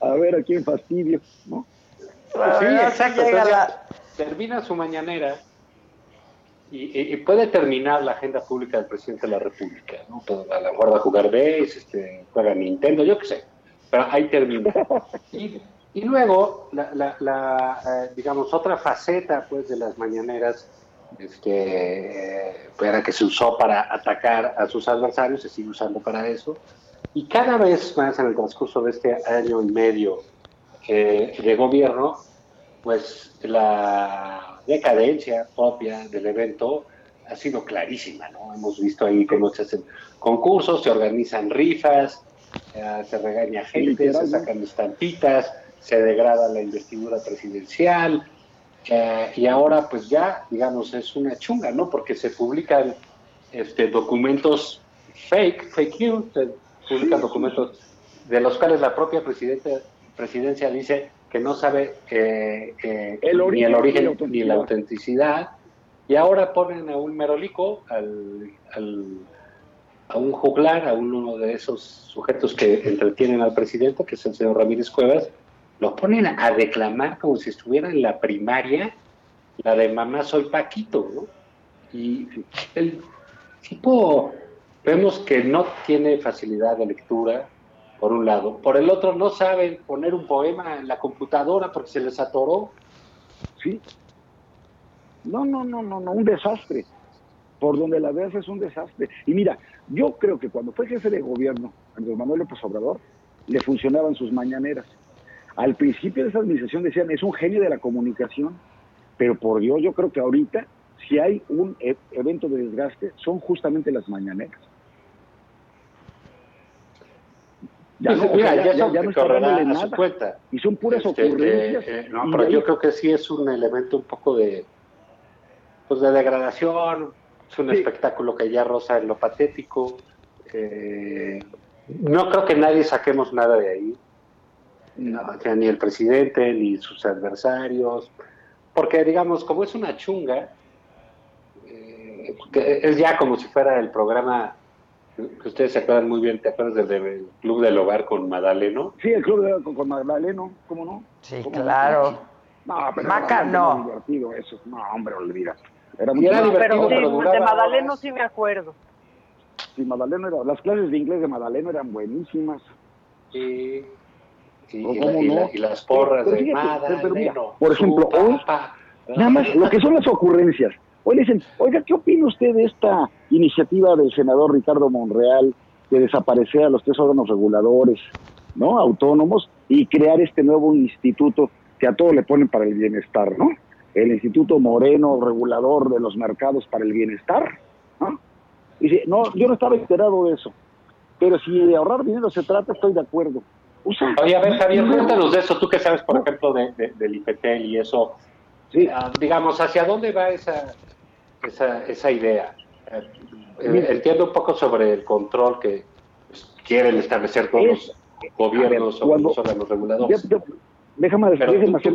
a ver a quién fastidio, ¿no? Sí, exacto. Termina su mañanera y, puede terminar la agenda pública del presidente de la República, ¿no? A la guarda jugar base, este, juega Nintendo, yo qué sé. Pero ahí termina. Y, y luego, la, la, eh, digamos, otra faceta pues de las mañaneras este, era que se usó para atacar a sus adversarios, se sigue usando para eso, y cada vez más en el transcurso de este año y medio eh, de gobierno, pues la decadencia propia del evento ha sido clarísima, ¿no? Hemos visto ahí cómo se hacen concursos, se organizan rifas, eh, se regaña gente, se sacan estampitas, se degrada la investidura presidencial, eh, y ahora pues ya, digamos, es una chunga, ¿no? Porque se publican este, documentos fake, fake news, publican documentos de los cuales la propia presidencia dice que no sabe eh, eh, ni el origen ni la autenticidad, y ahora ponen a un merolico, al, a un juglar, a uno de esos sujetos que entretienen al presidente, que es el señor Ramírez Cuevas, lo ponen a declamar como si estuviera en la primaria, la de mamá soy Paquito, ¿no? Y el tipo Vemos que no tiene facilidad de lectura, por un lado. Por el otro, no sabe poner un poema en la computadora porque se les atoró. Sí. No, no, no, no, no, un desastre. Por donde la veas es un desastre. Y mira, yo creo que cuando fue jefe de gobierno, Andrés Manuel López Obrador, le funcionaban sus mañaneras. Al principio de esa administración decían, es un genio de la comunicación, pero por Dios, yo creo que ahorita, si hay un e-, evento de desgaste, son justamente las mañaneras. Ya no, correrá a su cuenta. Y son puras este, ocurrencias. Eh, eh, no, pero yo creo que sí es un elemento un poco de, pues de degradación, es un espectáculo que ya roza en lo patético. Eh, no creo que nadie saquemos nada de ahí, ni el presidente, ni sus adversarios, porque digamos, como es una chunga, es ya como si fuera el programa que ustedes se acuerdan muy bien, ¿te acuerdas del, Club del Hogar con Madaleno? Sí, el Club del Hogar con, Madaleno, ¿cómo no? Sí, claro. No, pero Maca, no. divertido eso. No, hombre, olvida. Era muy era divertido, pero, sí, de Madaleno sí me acuerdo. Sí, Madaleno era, las clases de inglés de Madaleno eran buenísimas. Sí. Sí, y, no? y, las porras de Madaleno. por ejemplo, hoy, nada más lo que son las ocurrencias. Hoy le dicen, oiga, ¿qué opina usted de esta iniciativa del senador Ricardo Monreal de desaparecer a los tres órganos reguladores, ¿no? Autónomos y crear este nuevo instituto que a todo le ponen para el bienestar, ¿no? El Instituto Moreno Regulador de los Mercados para el Bienestar, ¿no? Dice, no, yo no estaba enterado de eso, pero si de ahorrar dinero se trata, estoy de acuerdo. Oye, a ver, Javier, cuéntanos de eso, tú que sabes, por ejemplo, de, del IPTEL y eso, sí. Ah, digamos, ¿hacia dónde va esa, esa, esa idea. Eh, entiendo un poco sobre el control que quieren establecer todos los gobiernos o los órganos reguladores. déjame, déjame hacer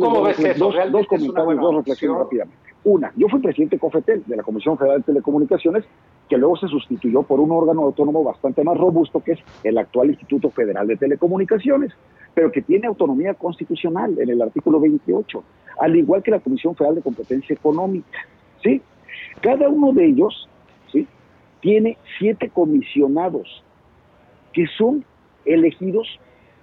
dos, dos comentarios, dos reflexiones rápidamente. Una, yo fui presidente de COFETEL, de la Comisión Federal de Telecomunicaciones, que luego se sustituyó por un órgano autónomo bastante más robusto, que es el actual Instituto Federal de Telecomunicaciones, pero que tiene autonomía constitucional en el artículo 28, al igual que la Comisión Federal de Competencia Económica. ¿sí? Cada uno de ellos tiene siete comisionados que son elegidos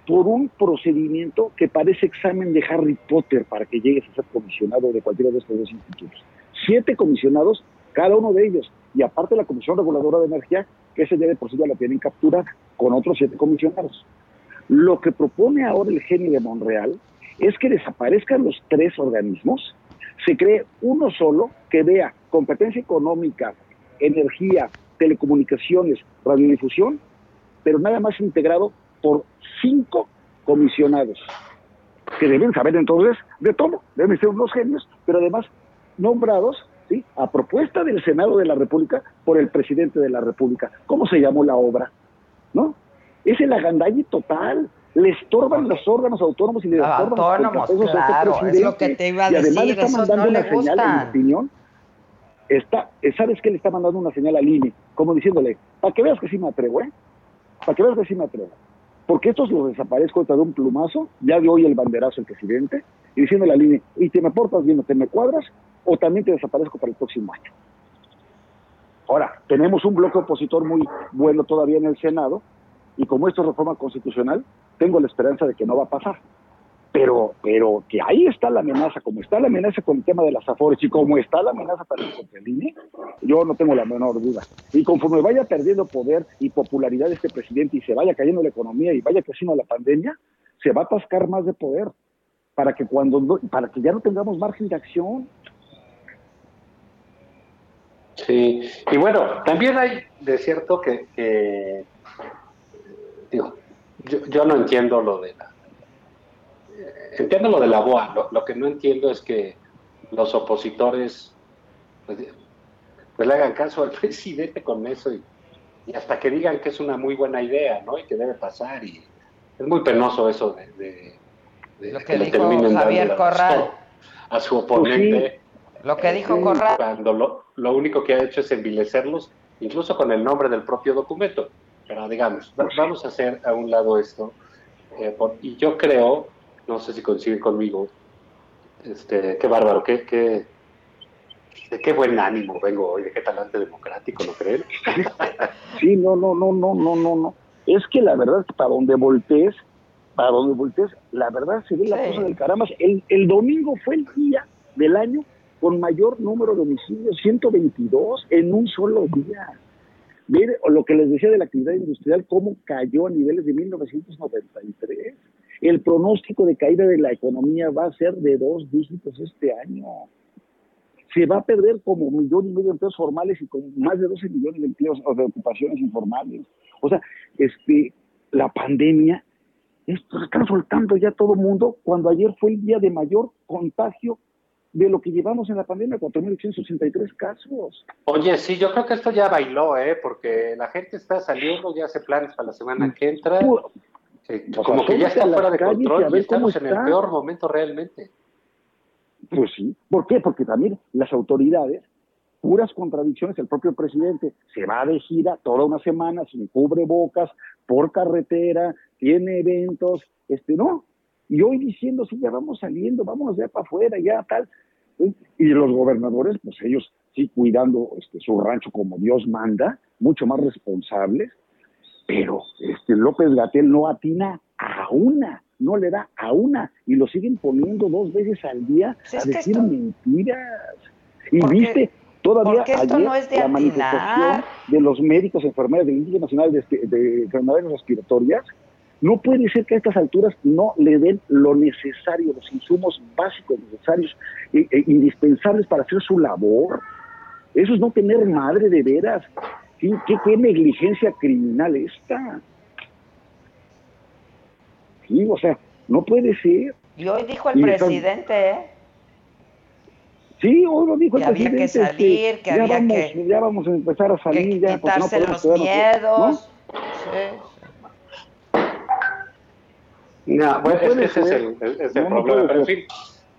por un procedimiento que parece examen de Harry Potter para que llegues a ser comisionado de cualquiera de estos dos institutos. Siete comisionados, cada uno de ellos, y aparte la Comisión Reguladora de Energía, que ese día de por sí ya la tienen captura con otros siete comisionados. Lo que propone ahora el genio de Monreal es que desaparezcan los tres organismos, se cree uno solo que vea competencia económica, energía, telecomunicaciones, radiodifusión, pero nada más integrado por cinco comisionados, que deben saber entonces de todo, deben ser unos genios, pero además nombrados ¿sí? a propuesta del Senado de la República por el presidente de la República. ¿Cómo se llamó la obra? ¿No? Es el agandalle total. Le estorban los órganos autónomos y le estorban autónomos, los claro, es lo que te iba a y decir, además está mandando no una le señal, en mi opinión, está, ¿sabes qué le está mandando una señal al INE? Como diciéndole, para que veas que sí me atrevo, ¿eh? Para que veas que sí me atrevo. Porque estos los desaparezco de un plumazo, ya dio hoy el banderazo el presidente, y diciéndole al INE, y te me portas bien o te me cuadras, o también te desaparezco para el próximo año. Ahora, tenemos un bloque opositor muy bueno todavía en el Senado, y como esto es reforma constitucional, tengo la esperanza de que no va a pasar. Pero, pero que ahí está la amenaza, como está la amenaza con el tema de las afores y como está la amenaza también contra el INE, yo no tengo la menor duda. Y conforme vaya perdiendo poder y popularidad este presidente y se vaya cayendo la economía y vaya creciendo la pandemia, se va a atascar más de poder para que cuando para que ya no tengamos margen de acción. Sí, y bueno, también hay de cierto que, digo, yo, yo no entiendo lo de la, eh, entiendo lo de la BOA, lo, lo que no entiendo es que los opositores pues, pues le hagan caso al presidente con eso y, y hasta que digan que es una muy buena idea, ¿no? Y que debe pasar y es muy penoso eso de, de- de Lo que dijo terminen Javier Corral. a su oponente. Lo que dijo Sí, Corral. Cuando lo, lo único que ha hecho es envilecerlos, incluso con el nombre del propio documento. Pero digamos, va- vamos a hacer a un lado esto. eh, por- y yo creo, no sé si coincide conmigo, este, qué bárbaro, qué, qué, de qué buen ánimo vengo hoy, de qué talante democrático, ¿no creen? Sí, no, no, no, no, no, no, no. Es que la verdad para donde voltees, para donde voltees, la verdad se ve la cosa del caramba. El, el domingo fue el día del año con mayor número de homicidios, 122 en un solo día. Ver lo que les decía de la actividad industrial, cómo cayó a niveles de 1993. El pronóstico de caída de la economía va a ser de dos dígitos este año se va a perder como un millón y medio de empleos formales y con más de 12 millones de empleos o de ocupaciones informales. O sea, este, la pandemia, esto están soltando ya todo el mundo cuando ayer fue el día de mayor contagio de lo que llevamos en la pandemia, 4.863 casos. Oye, sí, yo creo que esto ya bailó, ¿eh? Porque la gente está saliendo, ya hace planes para la semana que entra. O como que ya está fuera de y control y estamos en el peor momento realmente. Pues sí. ¿Por qué? Porque también las autoridades, puras contradicciones, el propio presidente se va de gira toda una semana sin cubrebocas, por carretera, tiene eventos, este, no. Y hoy diciendo, sí, ya vamos saliendo, vamos ya para afuera, ya tal. ¿sí? Y los gobernadores, pues ellos sí cuidando este, su rancho como Dios manda, mucho más responsables, pero este López Gatel no atina a una, no le da a una, y lo siguen poniendo dos veces al día Sí, a decir esto- mentiras. Y Porque- viste todavía ayer no es de la atinar. manifestación de los médicos enfermeras del Instituto Nacional de, de Enfermedades Respiratorias. No puede ser que a estas alturas no le den lo necesario, los insumos básicos necesarios, e- e indispensables para hacer su labor. Eso es no tener madre de veras. ¿Qué, qué, qué negligencia criminal esta? Sí, o sea, no puede ser. Y hoy dijo el Y presidente, ¿eh? Sí, hoy lo dijo Que el había que presidente. salir, que ya había vamos, que- Ya vamos a empezar a salir, ya, porque no Quitarse podemos los miedos. ¿no? Sí. No, bueno, No es que ese es el, el- es el No, no problema. Pero en fin,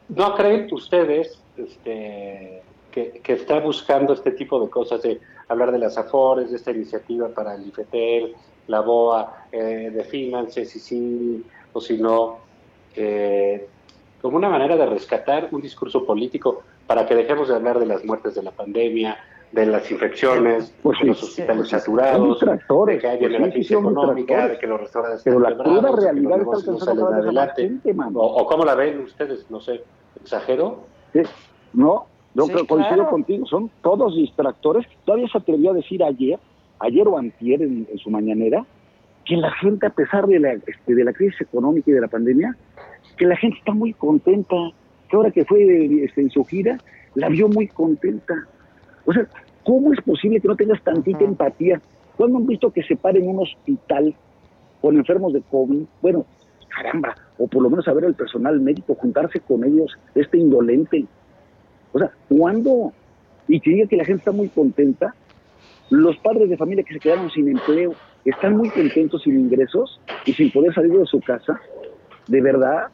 ¿no creen ustedes este, que, está buscando este tipo de cosas, de hablar de las AFORES, de esta iniciativa para el IFETEL, la BOA, eh, de Finances, si sí o si no, eh, como una manera de rescatar un discurso político para que dejemos de hablar de las muertes de la pandemia, de las infecciones, pues de los hospitales saturados, de que hay pues la crisis económica, de que los restaurantes Pero la cruda realidad está alcanzando adelante. Gente, o, o, cómo la ven ustedes, no sé, ¿exagero? No, yo coincido contigo, son todos distractores. Todavía se atrevió a decir ayer, ayer o antier en, su mañanera, que la gente, a pesar de la, este, de la crisis económica y de la pandemia, que la gente está muy contenta, que ahora que fue este, en su gira, la vio muy contenta. O sea, ¿cómo es posible que no tengas tantita empatía? ¿Cuándo han visto que se pare en un hospital con enfermos de COVID? Bueno, caramba, o por lo menos a ver al personal médico, juntarse con ellos, este indolente. O sea, ¿cuándo? Y que diga que la gente está muy contenta. Los padres de familia que se quedaron sin empleo están muy contentos sin ingresos y sin poder salir de su casa. De verdad.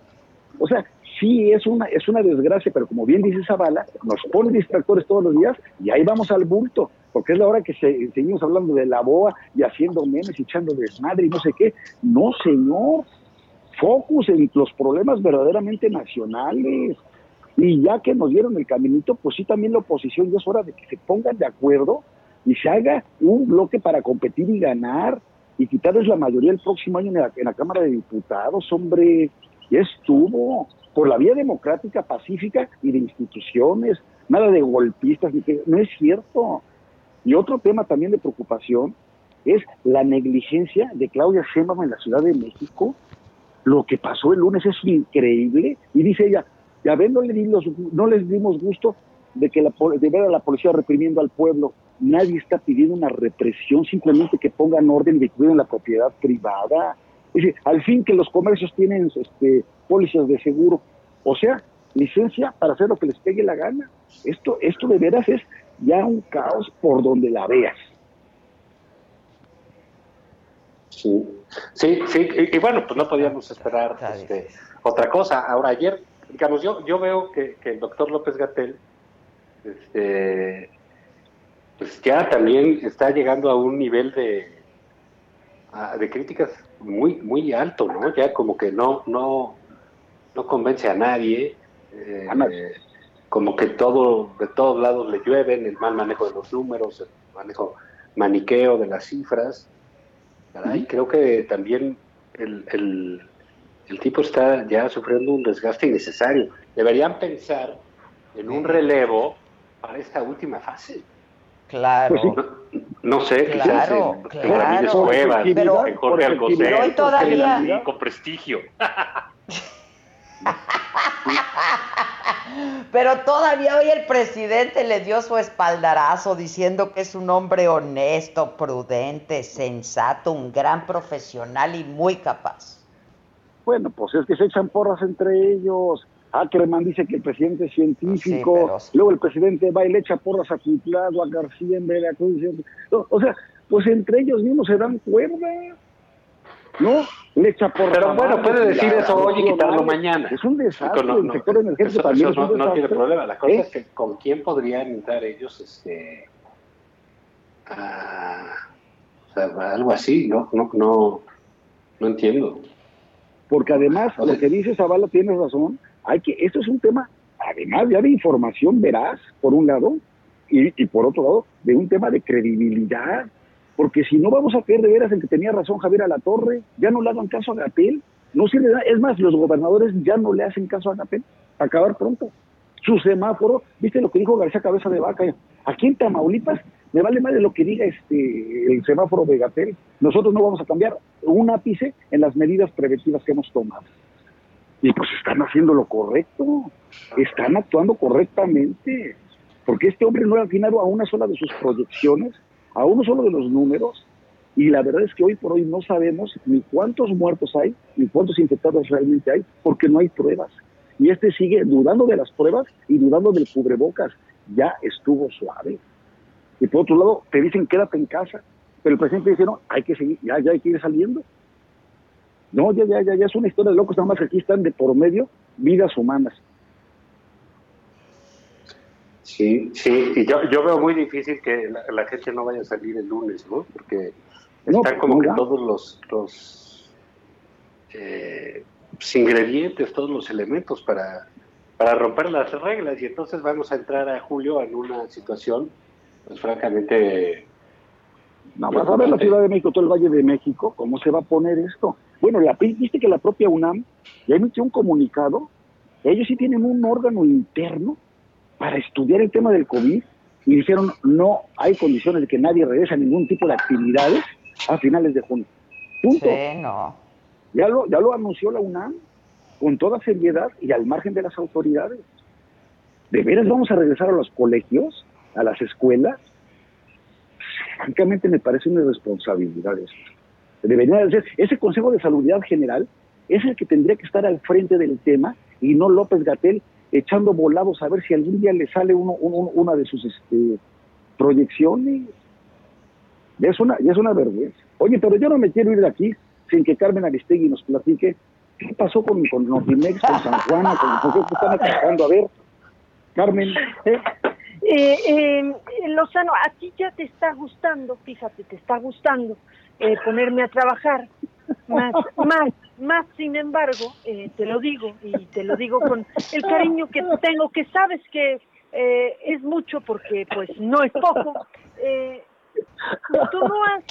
O sea, sí es una, es una desgracia, pero como bien dice Zavala, nos pone distractores todos los días y ahí vamos al bulto, porque es la hora que seguimos hablando de la boa y haciendo memes y echando desmadre y no sé qué. No, señor, focus en los problemas verdaderamente nacionales. Y ya que nos dieron el caminito, pues sí también la oposición ya es hora de que se pongan de acuerdo y se haga un bloque para competir y ganar y quitarles la mayoría el próximo año en la, en la Cámara de Diputados, hombre. Ya estuvo por la vía democrática, pacífica y de instituciones, nada de golpistas, no es cierto. Y otro tema también de preocupación es la negligencia de Claudia Sheinbaum en la Ciudad de México. Lo que pasó el lunes es increíble. Y dice ella, ya ven, no, no les dimos gusto de, que la, de ver a la policía reprimiendo al pueblo. Nadie está pidiendo una represión, simplemente que pongan orden y cuiden la propiedad privada. Es decir, al fin que los comercios tienen este, pólizas de seguro, o sea, licencia para hacer lo que les pegue la gana. Esto, esto de veras es ya un caos por donde la veas. Sí, sí, sí, y, bueno, pues no podíamos esperar este, otra cosa. Ahora, ayer, digamos, yo, yo veo que, el doctor López Gatel, este, pues ya también está llegando a un nivel de, de críticas muy, muy alto, ¿no? Ya como que no, no, no convence a nadie, eh, como que todo, de todos lados le llueven, el mal manejo de los números, el manejo maniqueo de las cifras. y creo que también el, el, tipo está ya sufriendo un desgaste innecesario. Deberían pensar en un relevo para esta última fase. Claro. No, sé, quizás en, claro. Cuevas, en Jorge Alcocer, todavía... con prestigio. Pero todavía hoy el presidente le dio su espaldarazo diciendo que es un hombre honesto, prudente, sensato, un gran profesional y muy capaz. Bueno, pues es que se echan porras entre ellos. Ackerman dice que el presidente es científico, luego el presidente va y le echa porras a Cuitlado, a García en Veracruz. O sea, pues entre ellos mismos se dan cuerda. ¿no? Le echa por Pero bueno, puede decir eso hoy y quitarlo mañana. Es un desastre. el sector energético también eso no, tiene problema. La cosa es que con quién podrían entrar ellos este, a, o sea, algo así, ¿no? No, no, no entiendo. Porque además, lo que dice Zavala tiene razón, hay que, esto es un tema, además ya de información veraz, por un lado, y, por otro lado, de un tema de credibilidad porque si no vamos a creer de veras en que tenía razón Javier Alatorre, ya no le hagan caso a Gatel, no sirve nada. Es más, los gobernadores ya no le hacen caso a Gatel, acabar pronto. Su semáforo, viste lo que dijo García Cabeza de Vaca, aquí en Tamaulipas me vale más de lo que diga este el semáforo de Gatel. Nosotros no vamos a cambiar un ápice en las medidas preventivas que hemos tomado. Y pues están haciendo lo correcto, están actuando correctamente, porque este hombre no ha afinado a una sola de sus proyecciones a uno solo de los números y la verdad es que hoy por hoy no sabemos ni cuántos muertos hay, ni cuántos infectados realmente hay, porque no hay pruebas. Y este sigue dudando de las pruebas y dudando del cubrebocas. Ya estuvo suave. Y por otro lado, te dicen quédate en casa, pero el presidente dice, no, hay que seguir, ya, ya hay que ir saliendo. No, ya, ya, ya, ya es una historia de locos, nada más que aquí están de por medio vidas humanas. Sí, sí, y yo, yo veo muy difícil que la, gente no vaya a salir el lunes, ¿no? Porque están como que todos los, los eh, pues, ingredientes, todos los elementos para, para romper las reglas y entonces vamos a entrar a julio en una situación, pues francamente... No, vas a ver la Ciudad de México, todo el Valle de México, cómo se va a poner esto. Bueno, la, viste que la propia UNAM ya emitió un comunicado, ellos sí tienen un órgano interno para estudiar el tema del COVID y dijeron no hay condiciones de que nadie regrese a ningún tipo de actividades a finales de junio. Punto. Sí, no. Ya lo, ya lo anunció la UNAM con toda seriedad y al margen de las autoridades. ¿De veras vamos a regresar a los colegios, a las escuelas? Francamente me parece una irresponsabilidad eso. Debería ser, ese Consejo de Salubridad General es el que tendría que estar al frente del tema y no López Gatel echando volados a ver si algún día le sale uno, una de sus este, proyecciones. Es, una, es una vergüenza. Oye, pero yo no me quiero ir de aquí sin que Carmen Aristegui nos platique qué pasó con, con Notimex, con San Juan, con, con qué están atacando. A ver, Carmen. Eh, eh, Lozano, a ti ya te está gustando, fíjate, te está gustando eh, ponerme a trabajar. Más, más, más, sin embargo, eh, te lo digo y te lo digo con el cariño que tengo, que sabes que eh, es mucho porque pues no es poco. Eh, tú no has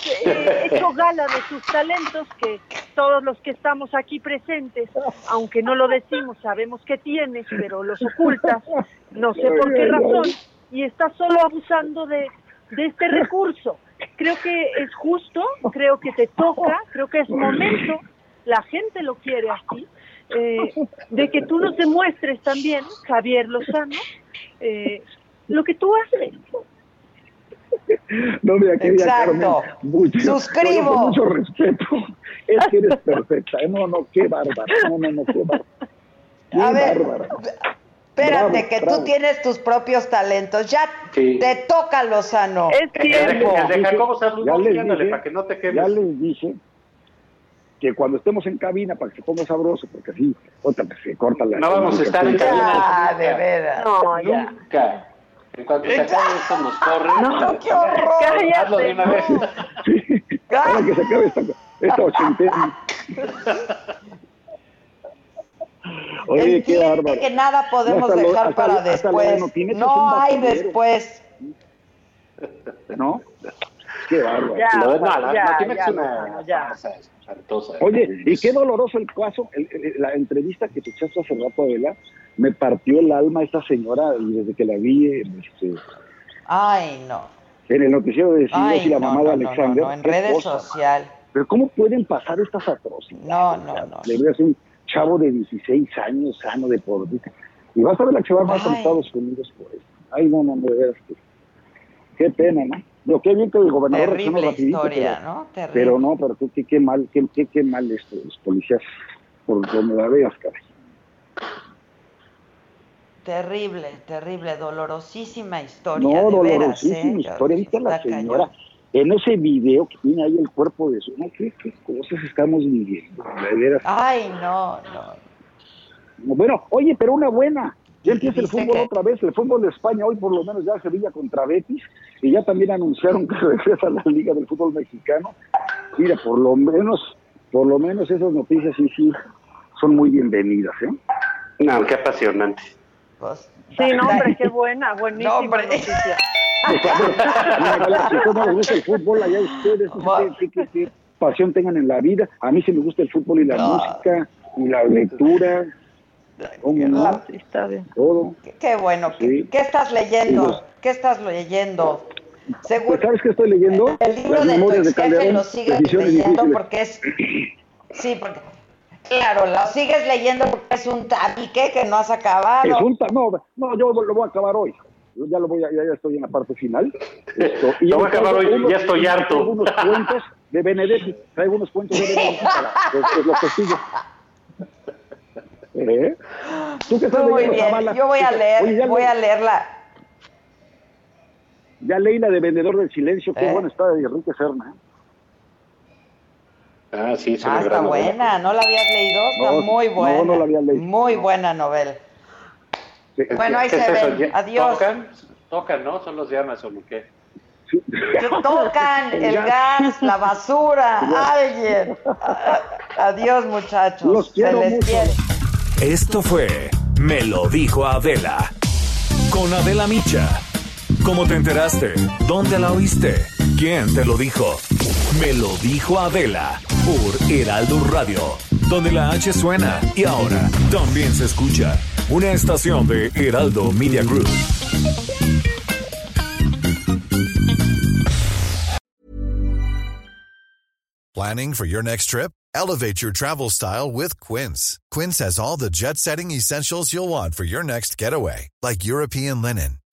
hecho gala de tus talentos que todos los que estamos aquí presentes, aunque no lo decimos, sabemos que tienes, pero los ocultas, no sé por qué razón, y estás solo abusando de, de este recurso. Creo que es justo, creo que te toca, creo que es momento, la gente lo quiere así, eh, de que tú nos demuestres también, Javier Lozano, eh, lo que tú haces. No, mira, querida Carmen, mucho, Suscribo. mucho respeto. Es que eres perfecta. ¿eh? No, no, qué bárbara. No, no, no, qué bárbara. Qué A ver, Espérate, que tú tienes tus propios talentos. Ya te toca, Lozano. Es tiempo. El de Jacobo Ya Saludó, les ándale, dije- para que no te quemes. Ya les dije que cuando estemos en cabina, para que se ponga sabroso, porque así, otra vez se corta la... No vamos a estar en cabina. Ah, de veras. No, ya. Nunca. En cuanto se acabe esto nos corre. No, qué horror. Hazlo de una vez. Ahora que se acabe esta, esta ochentena. Oye, qué bárbaro. que nada podemos Hasta dejar hasta para lo- hasta de después. No hay después. ¿No? Qué bárbaro. Ya, Lo de- no, la- ya, no tiene que ya, ser una ya. espantosa. Oye, y qué doloroso el caso, el- el- la entrevista que te echaste hace rato, Adela, me partió el alma esta señora y desde que la vi este, Ay, no. en el noticiero de Silos y la no, mamá no, de no, no, Alexander. no, en redes sociales. Pero ¿cómo pueden pasar estas atrocidades? No, no, no. Le ser un chavo de 16 años, sano, de por vida. Y vas a ver la que va más a. Estados Unidos por esto. Ay, no, no, no, de veras que- Qué pena, ¿no? Digo, qué bien que el gobernador Terrible rapidito, historia, pero- ¿no? Terrible. Pero no, pero tú, qué, qué mal, qué, qué, qué mal esto, los policías, por donde la veas, caray. Terrible, terrible, dolorosísima historia. No, de veras, dolorosísima ¿eh? historia. ¿Viste a la señora? cañón. En ese video que tiene ahí el cuerpo de su... No, ¿qué, qué cosas estamos viviendo? De. Ay, no, no. Bueno, oye, pero una buena. Ya empieza el fútbol que- otra vez, el fútbol de España, hoy por lo menos ya Sevilla contra Betis, y ya también anunciaron que regresa a la Liga del Fútbol Mexicano. Mira, por lo menos, por lo menos esas noticias sí, sí, son muy bienvenidas, ¿eh? No, qué apasionante. Pues, Sí, no, hombre, qué buena, buenísima No, hombre. noticia. Pues, no les gusta el fútbol, allá ustedes, no qué, qué- qué pasión tengan en la vida. A mí sí me gusta el fútbol y la música, y la lectura, ¿cómo no? Está bien. Todo. Qué, bueno. ¿Qué, Sí. qué estás leyendo? los- ¿Qué estás leyendo? Pues, Seguro ¿Sabes qué estoy leyendo? el libro Las de tu memorias de ex jefe Calderón, lo sigues leyendo difíciles. porque es... Sí, porque... Claro, lo sigues leyendo porque es un tabique que no has acabado. Es un no, no, yo lo voy a acabar hoy. Yo ya lo voy a, ya, estoy en la parte final. Esto, y Lo voy a yo acabar hoy, ya estoy harto. Traigo unos cuentos de Benedetti, traigo unos cuentos de Benedetti para pues, pues, los testigos. ¿Eh? ¿Tú qué estás Muy leyendo, bien, yo voy a Oye, leer, ya voy le- a leerla. Ya leí la de Vendedor del Silencio, qué ¿Eh? buena está de Enrique Serna. Ah, sí, es Ah, una está gran novela. buena, ¿no la habías leído? Está No, muy buena. no la había leído. Muy buena novela. Sí. Bueno, ahí ¿Qué se es ven. ¿Ya Adiós. tocan? Tocan, ¿no? Son los de Amazon, ¿o qué? Tocan el gas, la basura, alguien. Adiós, muchachos. Se les quiere. Esto fue Me lo dijo Adela. Con Adela Micha. ¿Cómo te enteraste? ¿Dónde la oíste? ¿Quién te lo dijo? Me lo dijo Adela por Heraldo Radio, donde la H suena y ahora también se escucha. Una estación de Heraldo Media Group. Planning for your next trip? Elevate your travel style with Quince. Quince has all the jet setting essentials you'll want for your next getaway, like European linen,